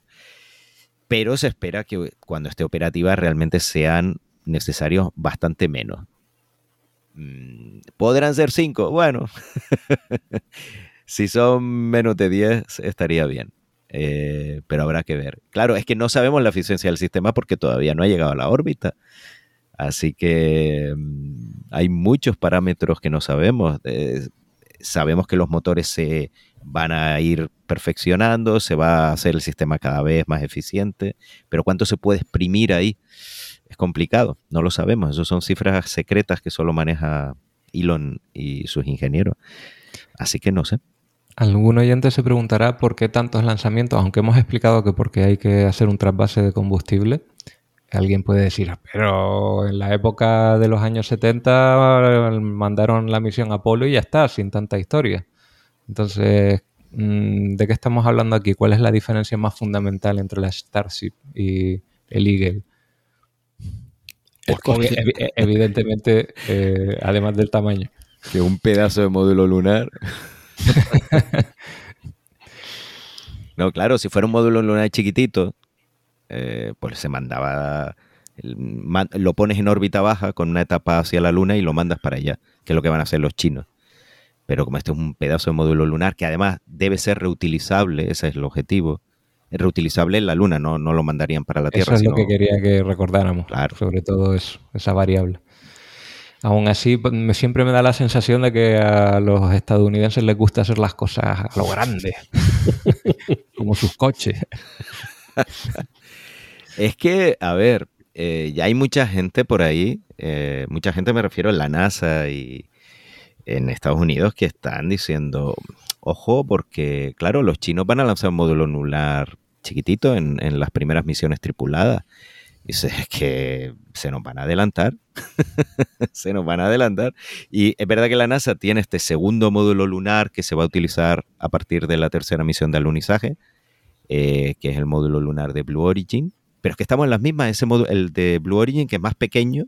Pero se espera que cuando esté operativa realmente sean necesarios bastante menos. Mm, ¿Podrán ser 5? Bueno, si son menos de 10 estaría bien. Eh, pero habrá que ver. Claro, es que no sabemos la eficiencia del sistema porque todavía no ha llegado a la órbita. Así que mm, hay muchos parámetros que no sabemos. Eh, sabemos que los motores se van a ir perfeccionando, se va a hacer el sistema cada vez más eficiente, pero cuánto se puede exprimir ahí es complicado, no lo sabemos. Esas son cifras secretas que solo maneja Elon y sus ingenieros. Así que no sé. Algún oyente se preguntará por qué tantos lanzamientos, aunque hemos explicado que porque hay que hacer un trasvase de combustible. Alguien puede decir, pero en la época de los años 70 mandaron la misión Apolo y ya está, sin tanta historia. Entonces, mm, ¿de qué estamos hablando aquí? ¿Cuál es la diferencia más fundamental entre la Starship y el Eagle? Evidentemente, eh, además del tamaño. Que un pedazo de módulo lunar. no, claro, si fuera un módulo lunar chiquitito, eh, pues se mandaba lo pones en órbita baja con una etapa hacia la Luna y lo mandas para allá, que es lo que van a hacer los chinos. Pero como este es un pedazo de módulo lunar que además debe ser reutilizable, ese es el objetivo, es reutilizable en la Luna, no, no lo mandarían para la Tierra. Eso es lo que quería que recordáramos, claro. sobre todo eso, esa variable. Aún así, pues, siempre me da la sensación de que a los estadounidenses les gusta hacer las cosas a lo grande, como sus coches. es que, a ver, eh, ya hay mucha gente por ahí, eh, mucha gente me refiero a la NASA y en Estados Unidos que están diciendo, ojo, porque claro, los chinos van a lanzar un módulo lunar chiquitito en, las primeras misiones tripuladas. Y es que se nos van a adelantar, se nos van a adelantar. Y es verdad que la NASA tiene este segundo módulo lunar que se va a utilizar a partir de la tercera misión de alunizaje, eh, que es el módulo lunar de Blue Origin. Pero es que estamos en las mismas, ese modo, el de Blue Origin, que es más pequeño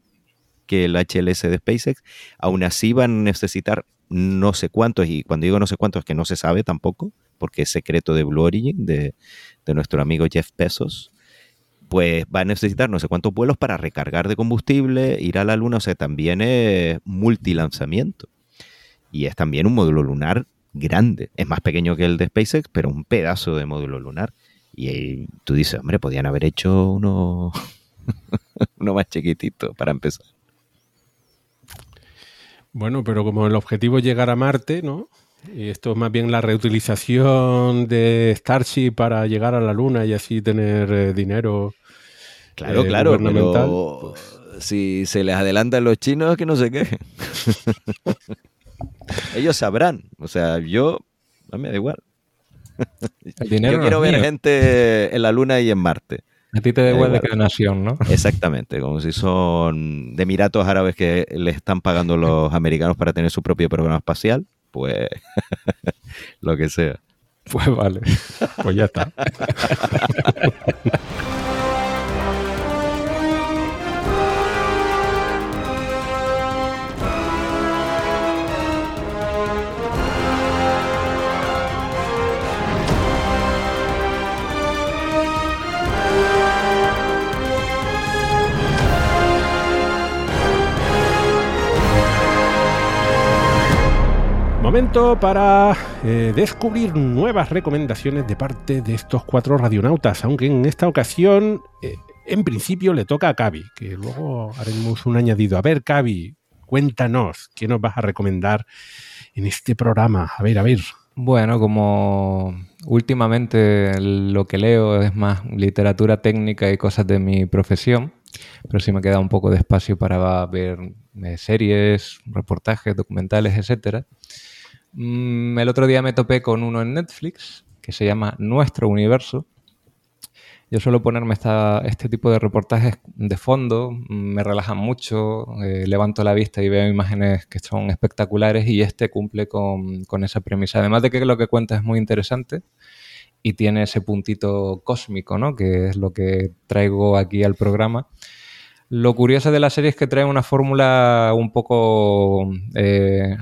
que el HLS de SpaceX, aún así van a necesitar no sé cuántos, y cuando digo no sé cuántos es que no se sabe tampoco, porque es secreto de Blue Origin, de, nuestro amigo Jeff Bezos, pues va a necesitar no sé cuántos vuelos para recargar de combustible, ir a la Luna, o sea, también es multilanzamiento. Y es también un módulo lunar grande. Es más pequeño que el de SpaceX, pero un pedazo de módulo lunar. Y tú dices, hombre, podían haber hecho uno, uno más chiquitito para empezar. Bueno, pero como el objetivo es llegar a Marte, ¿no? Y esto es más bien la reutilización de Starship para llegar a la Luna y así tener eh, dinero. Claro, eh, claro, pero pues si se les adelantan los chinos, que no se quejen. Ellos sabrán. O sea, yo, a mí me da igual. Yo quiero ver gente en la Luna y en Marte. A ti te da igual de qué nación, ¿no? Exactamente, como si son de Emiratos Árabes que le están pagando los americanos para tener su propio programa espacial, pues lo que sea. Pues vale, pues ya está. Momento para eh, descubrir nuevas recomendaciones de parte de estos cuatro radionautas, aunque en esta ocasión, eh, en principio, le toca a Cavi, que luego haremos un añadido. A ver, Cavi, cuéntanos, ¿qué nos vas a recomendar en este programa? A ver, a ver. Bueno, como últimamente lo que leo es más literatura técnica y cosas de mi profesión, pero sí me queda un poco de espacio para ver eh, series, reportajes, documentales, etcétera. Mm, el otro día me topé con uno en Netflix que se llama Nuestro Universo. Yo suelo ponerme este tipo de reportajes de fondo, mm, me relajan mucho, eh, levanto la vista y veo imágenes que son espectaculares y este cumple con, con, esa premisa. Además de que lo que cuenta es muy interesante y tiene ese puntito cósmico, ¿no? que es lo que traigo aquí al programa. Lo curioso de la serie es que trae una fórmula un poco eh,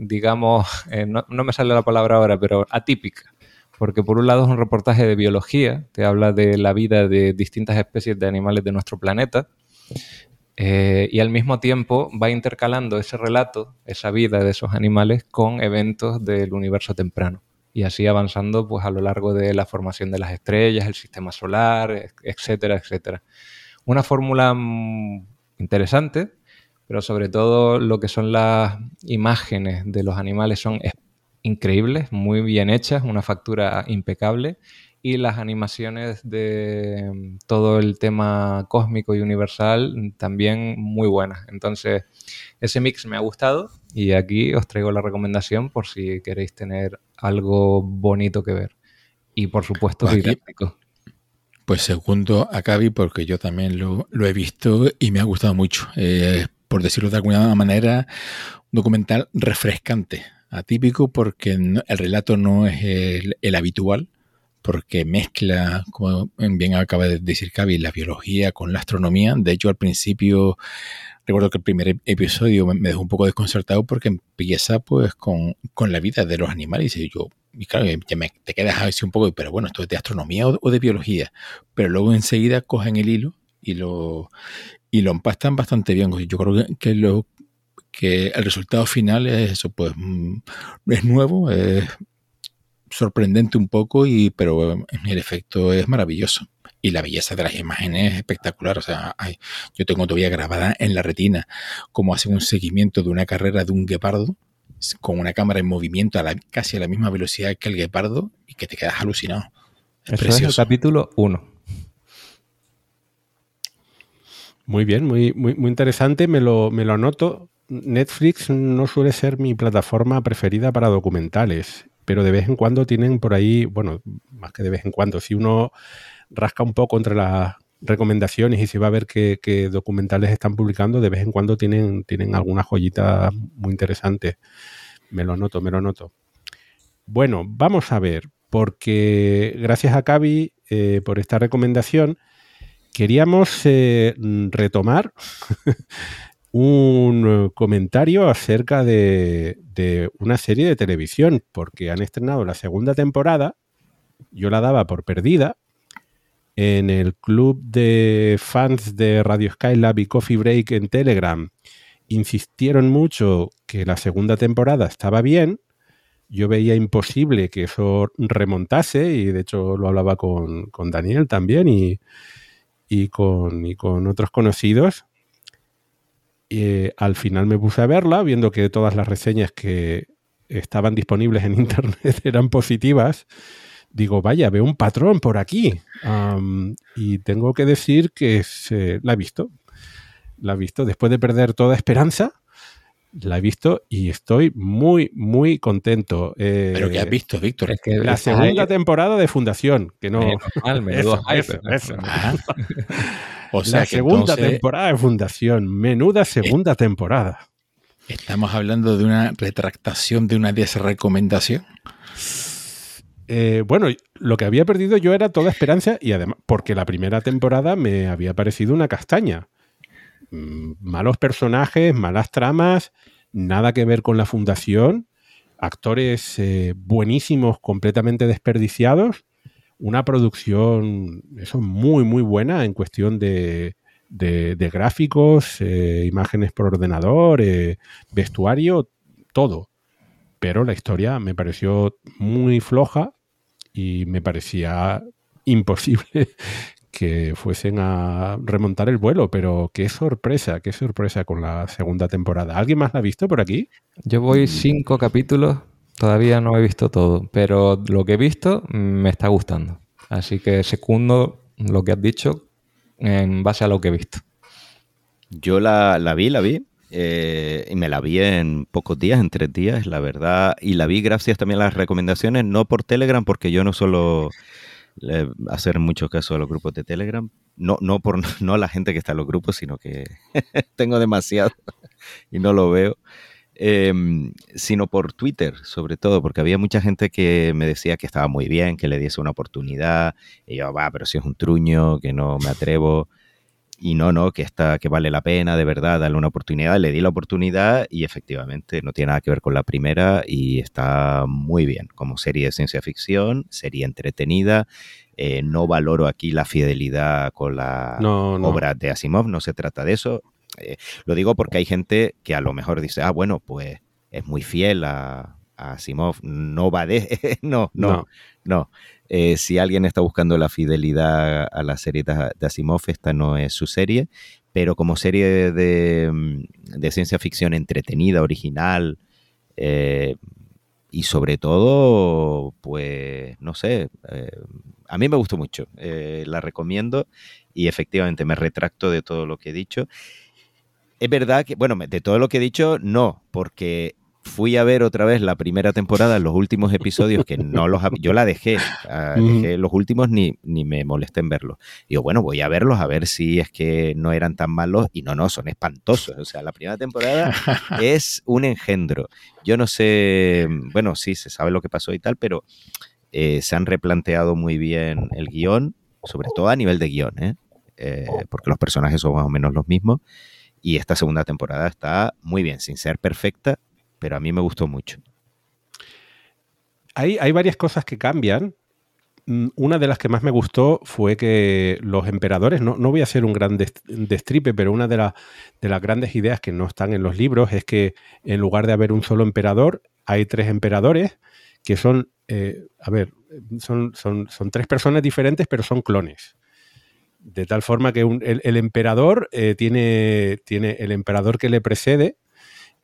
digamos, eh, no, me sale la palabra ahora, pero atípica. Porque por un lado es un reportaje de biología, que habla de la vida de distintas especies de animales de nuestro planeta, eh, y al mismo tiempo va intercalando ese relato, esa vida de esos animales, con eventos del universo temprano. Y así avanzando pues, a lo largo de la formación de las estrellas, el sistema solar, etcétera, etcétera. Una fórmula mm, interesante, pero sobre todo lo que son las imágenes de los animales son increíbles, muy bien hechas, una factura impecable y las animaciones de mm, todo el tema cósmico y universal también muy buenas. Entonces, ese mix me ha gustado y aquí os traigo la recomendación por si queréis tener algo bonito que ver. Y por supuesto, pues didáctico. Pues segundo a Cavi porque yo también lo, he visto y me ha gustado mucho. Eh, por decirlo de alguna manera, un documental refrescante. Atípico porque el relato no es el, habitual, porque mezcla, como bien acaba de decir Cavi, la biología con la astronomía. De hecho, al principio, recuerdo que el primer episodio me, dejó un poco desconcertado porque empieza pues con, la vida de los animales. Y yo, y claro, ya te quedas así un poco, pero bueno, esto es de astronomía o, de biología. Pero luego enseguida cogen el hilo y lo, y lo empastan bastante bien. Yo creo que, lo, que el resultado final es eso, pues mm, es nuevo, es sorprendente un poco, y, pero el efecto es maravilloso. Y la belleza de las imágenes es espectacular. O sea, yo tengo todavía grabada en la retina cómo hace un seguimiento de una carrera de un guepardo con una cámara en movimiento a la, casi a la misma velocidad que el guepardo y que te quedas alucinado. Es precioso. es el capítulo 1. Muy bien, muy, muy, muy interesante. Me lo, me lo anoto. Netflix no suele ser mi plataforma preferida para documentales, pero de vez en cuando tienen por ahí, bueno, más que de vez en cuando, si uno rasca un poco entre las recomendaciones y se va a ver qué, documentales están publicando, de vez en cuando tienen, tienen algunas joyitas muy interesantes. Me lo noto, me lo noto. Bueno, vamos a ver, porque gracias a Cavi eh, por esta recomendación, queríamos eh, retomar un eh, comentario acerca de, una serie de televisión, porque han estrenado la segunda temporada, yo la daba por perdida, en el club de fans de Radio Skylab y Coffee Break en Telegram, insistieron mucho que la segunda temporada estaba bien, yo veía imposible que eso remontase, y de hecho lo hablaba con, Daniel también y, y, con, y con otros conocidos, y al final me puse a verla, viendo que todas las reseñas que estaban disponibles en internet eran positivas. Digo, vaya, veo un patrón por aquí. y tengo que decir que se, la he visto. La he visto después de perder toda esperanza. La he visto y estoy muy, muy contento. Pero que has visto, Víctor. Es que la segunda temporada de Fundación, que no. O sea, la segunda temporada de Fundación. Menuda segunda temporada. ¿Estamos hablando de una retractación de una desrecomendación? Eh, bueno, lo que había perdido yo era toda esperanza y además, porque la primera temporada me había parecido una castaña. Mm, malos personajes, malas tramas, nada que ver con la fundación, actores eh, buenísimos, completamente desperdiciados una producción eso, muy, muy buena en cuestión de, de, gráficos, eh, imágenes por ordenador, eh, vestuario, todo. Pero la historia me pareció muy floja y me parecía imposible que fuesen a remontar el vuelo, pero qué sorpresa, qué sorpresa con la segunda temporada. ¿Alguien más la ha visto por aquí? Yo voy cinco capítulos Todavía no he visto todo, pero lo que he visto me está gustando. Así que secundo lo que has dicho en base a lo que he visto. Yo la, vi, la vi. Eh, y me la vi en pocos días, en tres días, la verdad. Y la vi gracias también a las recomendaciones, no por Telegram, porque yo no hacer mucho caso a los grupos de Telegram. No, no por no la gente que está en los grupos, sino que tengo demasiado y no lo veo. Em, sino por Twitter, sobre todo, porque había mucha gente que me decía que estaba muy bien, que le diese una oportunidad, y yo, va, pero si es un truño, que no me atrevo, y no, no, que, está, que vale la pena, de verdad, darle una oportunidad. Le di la oportunidad y efectivamente no tiene nada que ver con la primera y está muy bien como serie de ciencia ficción, serie entretenida. Eh, no valoro aquí la fidelidad con la obra de Asimov, no se trata de eso. Eh, lo digo porque hay gente que a lo mejor dice, ah, bueno, pues es muy fiel a, a Simov, no va de... no, no, no. Eh, si alguien está buscando la fidelidad a la serie de, Asimov, esta no es su serie, pero como serie de, mm, ciencia ficción entretenida, original, eh, y sobre todo, pues, no sé, a mí me gustó mucho, la recomiendo y efectivamente me retracto de todo lo que he dicho. Es verdad que, bueno, de todo lo que he dicho, no, porque fui a ver otra vez la primera temporada, los últimos episodios que no los yo la dejé, ah, dejé los últimos ni, ni me molesté en verlos. Y digo, bueno, voy a verlos a ver si es que no eran tan malos y no, no, son espantosos. O sea, la primera temporada es un engendro. Yo no sé, bueno, sí, se sabe lo que pasó y tal, pero eh, se han replanteado muy bien el guion, sobre todo a nivel de guion, ¿eh? Eh, porque los personajes son más o menos los mismos. Y esta segunda temporada está muy bien, sin ser perfecta, pero a mí me gustó mucho. Hay, hay varias cosas que cambian. Mm, una de las que más me gustó fue que los emperadores, no, no voy a hacer un gran destripe, pero una de, de las grandes ideas que no están en los libros es que en lugar de haber un solo emperador, hay tres emperadores que son, eh, a ver, son, son, son, tres personas diferentes, pero son clones. De tal forma que el, emperador eh, tiene, tiene el emperador que le precede,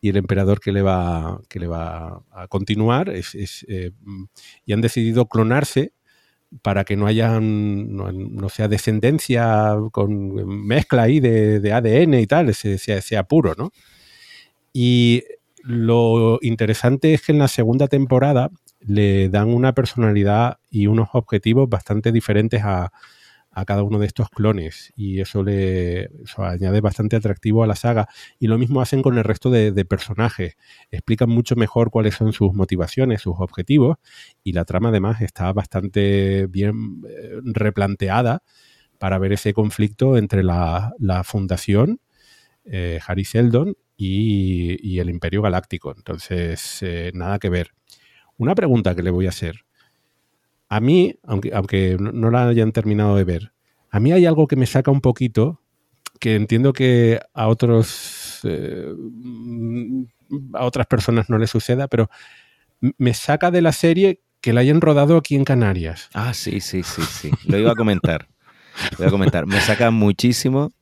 y el emperador que le va, que le va a continuar es, eh, y han decidido clonarse para que no haya no, sea descendencia con mezcla ahí de, ADN y tal, sea, sea, puro, ¿no? Y lo interesante es que en la segunda temporada le dan una personalidad y unos objetivos bastante diferentes a, a cada uno de estos clones y eso le añade bastante atractivo a la saga. Y lo mismo hacen con el resto de, personajes. Explican mucho mejor cuáles son sus motivaciones sus objetivos y la trama además está bastante bien eh, replanteada para ver ese conflicto entre la, fundación eh, Harry Seldon y, el Imperio Galáctico. Entonces eh, nada que ver. Una pregunta que le voy a hacer a mí, aunque, aunque no la hayan terminado de ver, a mí hay algo que me saca un poquito, que entiendo que a otros eh, a otras personas no les suceda, pero me saca de la serie que la hayan rodado aquí en Canarias. Ah, sí, sí, sí, sí. Lo iba a comentar. Lo iba a comentar. Me saca muchísimo.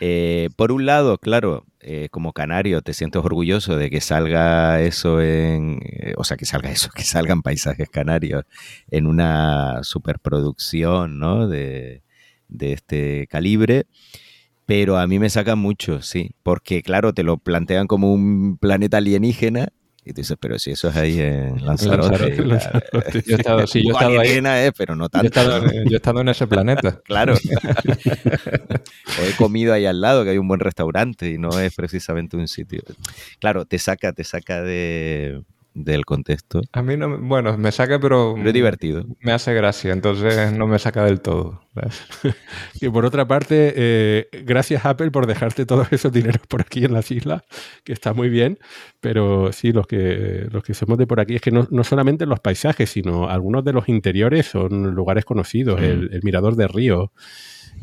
Eh, por un lado, claro, eh, como canario te sientes orgulloso de que salga eso en, eh, o sea, que salga eso, que salgan paisajes canarios en una superproducción, ¿no? De, de este calibre. Pero a mí me saca mucho, sí, porque claro, te lo plantean como un planeta alienígena y tú dices, pero si eso es ahí en Lanzarote. Yo he estado, sí, yo he estado ahí. Es, pero no tanto. Yo he estado, en ese planeta. claro. o he comido ahí al lado, que hay un buen restaurante y no es precisamente un sitio. Claro, te saca, te saca de, del contexto. A mí no, bueno, me saca, pero... Pero es divertido. Me hace gracia, entonces no me saca del todo. y por otra parte, eh, gracias Apple por dejarte todos esos dineros por aquí en las islas, que está muy bien, pero sí, los que, los que somos de por aquí es que no, solamente los paisajes, sino algunos de los interiores son lugares conocidos, el, Mirador de Río,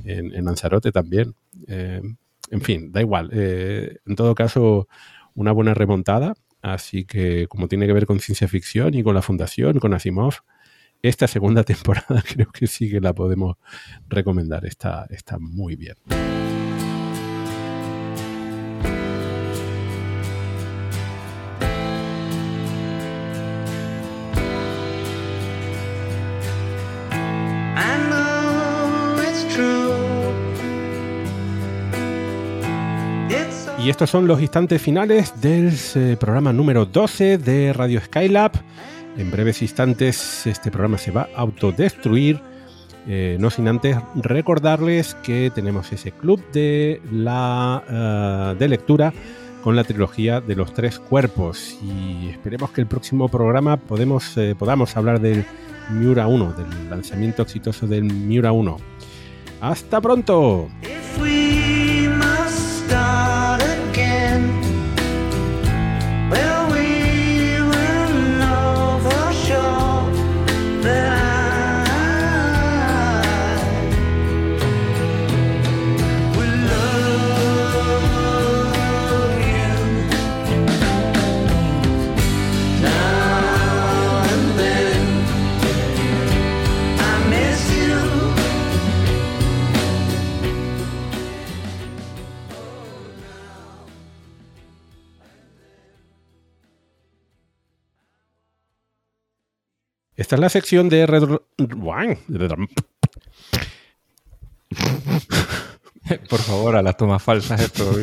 en, en Lanzarote también. Eh, en fin, da igual. Eh, en todo caso, una buena remontada Así que como tiene que ver con ciencia ficción y con la fundación, con Asimov, esta segunda temporada creo que sí que la podemos recomendar. Está, está muy bien. Y estos son los instantes finales del eh, programa número 12 de Radio Skylab. En breves instantes este programa se va a autodestruir. Eh, no sin antes recordarles que tenemos ese club de, la, eh, de lectura con la trilogía de los tres cuerpos. Y esperemos que el próximo programa podamos hablar del Miura 1, del lanzamiento exitoso del Miura 1. ¡Hasta pronto! Esta es la sección de Red... Por favor, a las tomas falsas esto.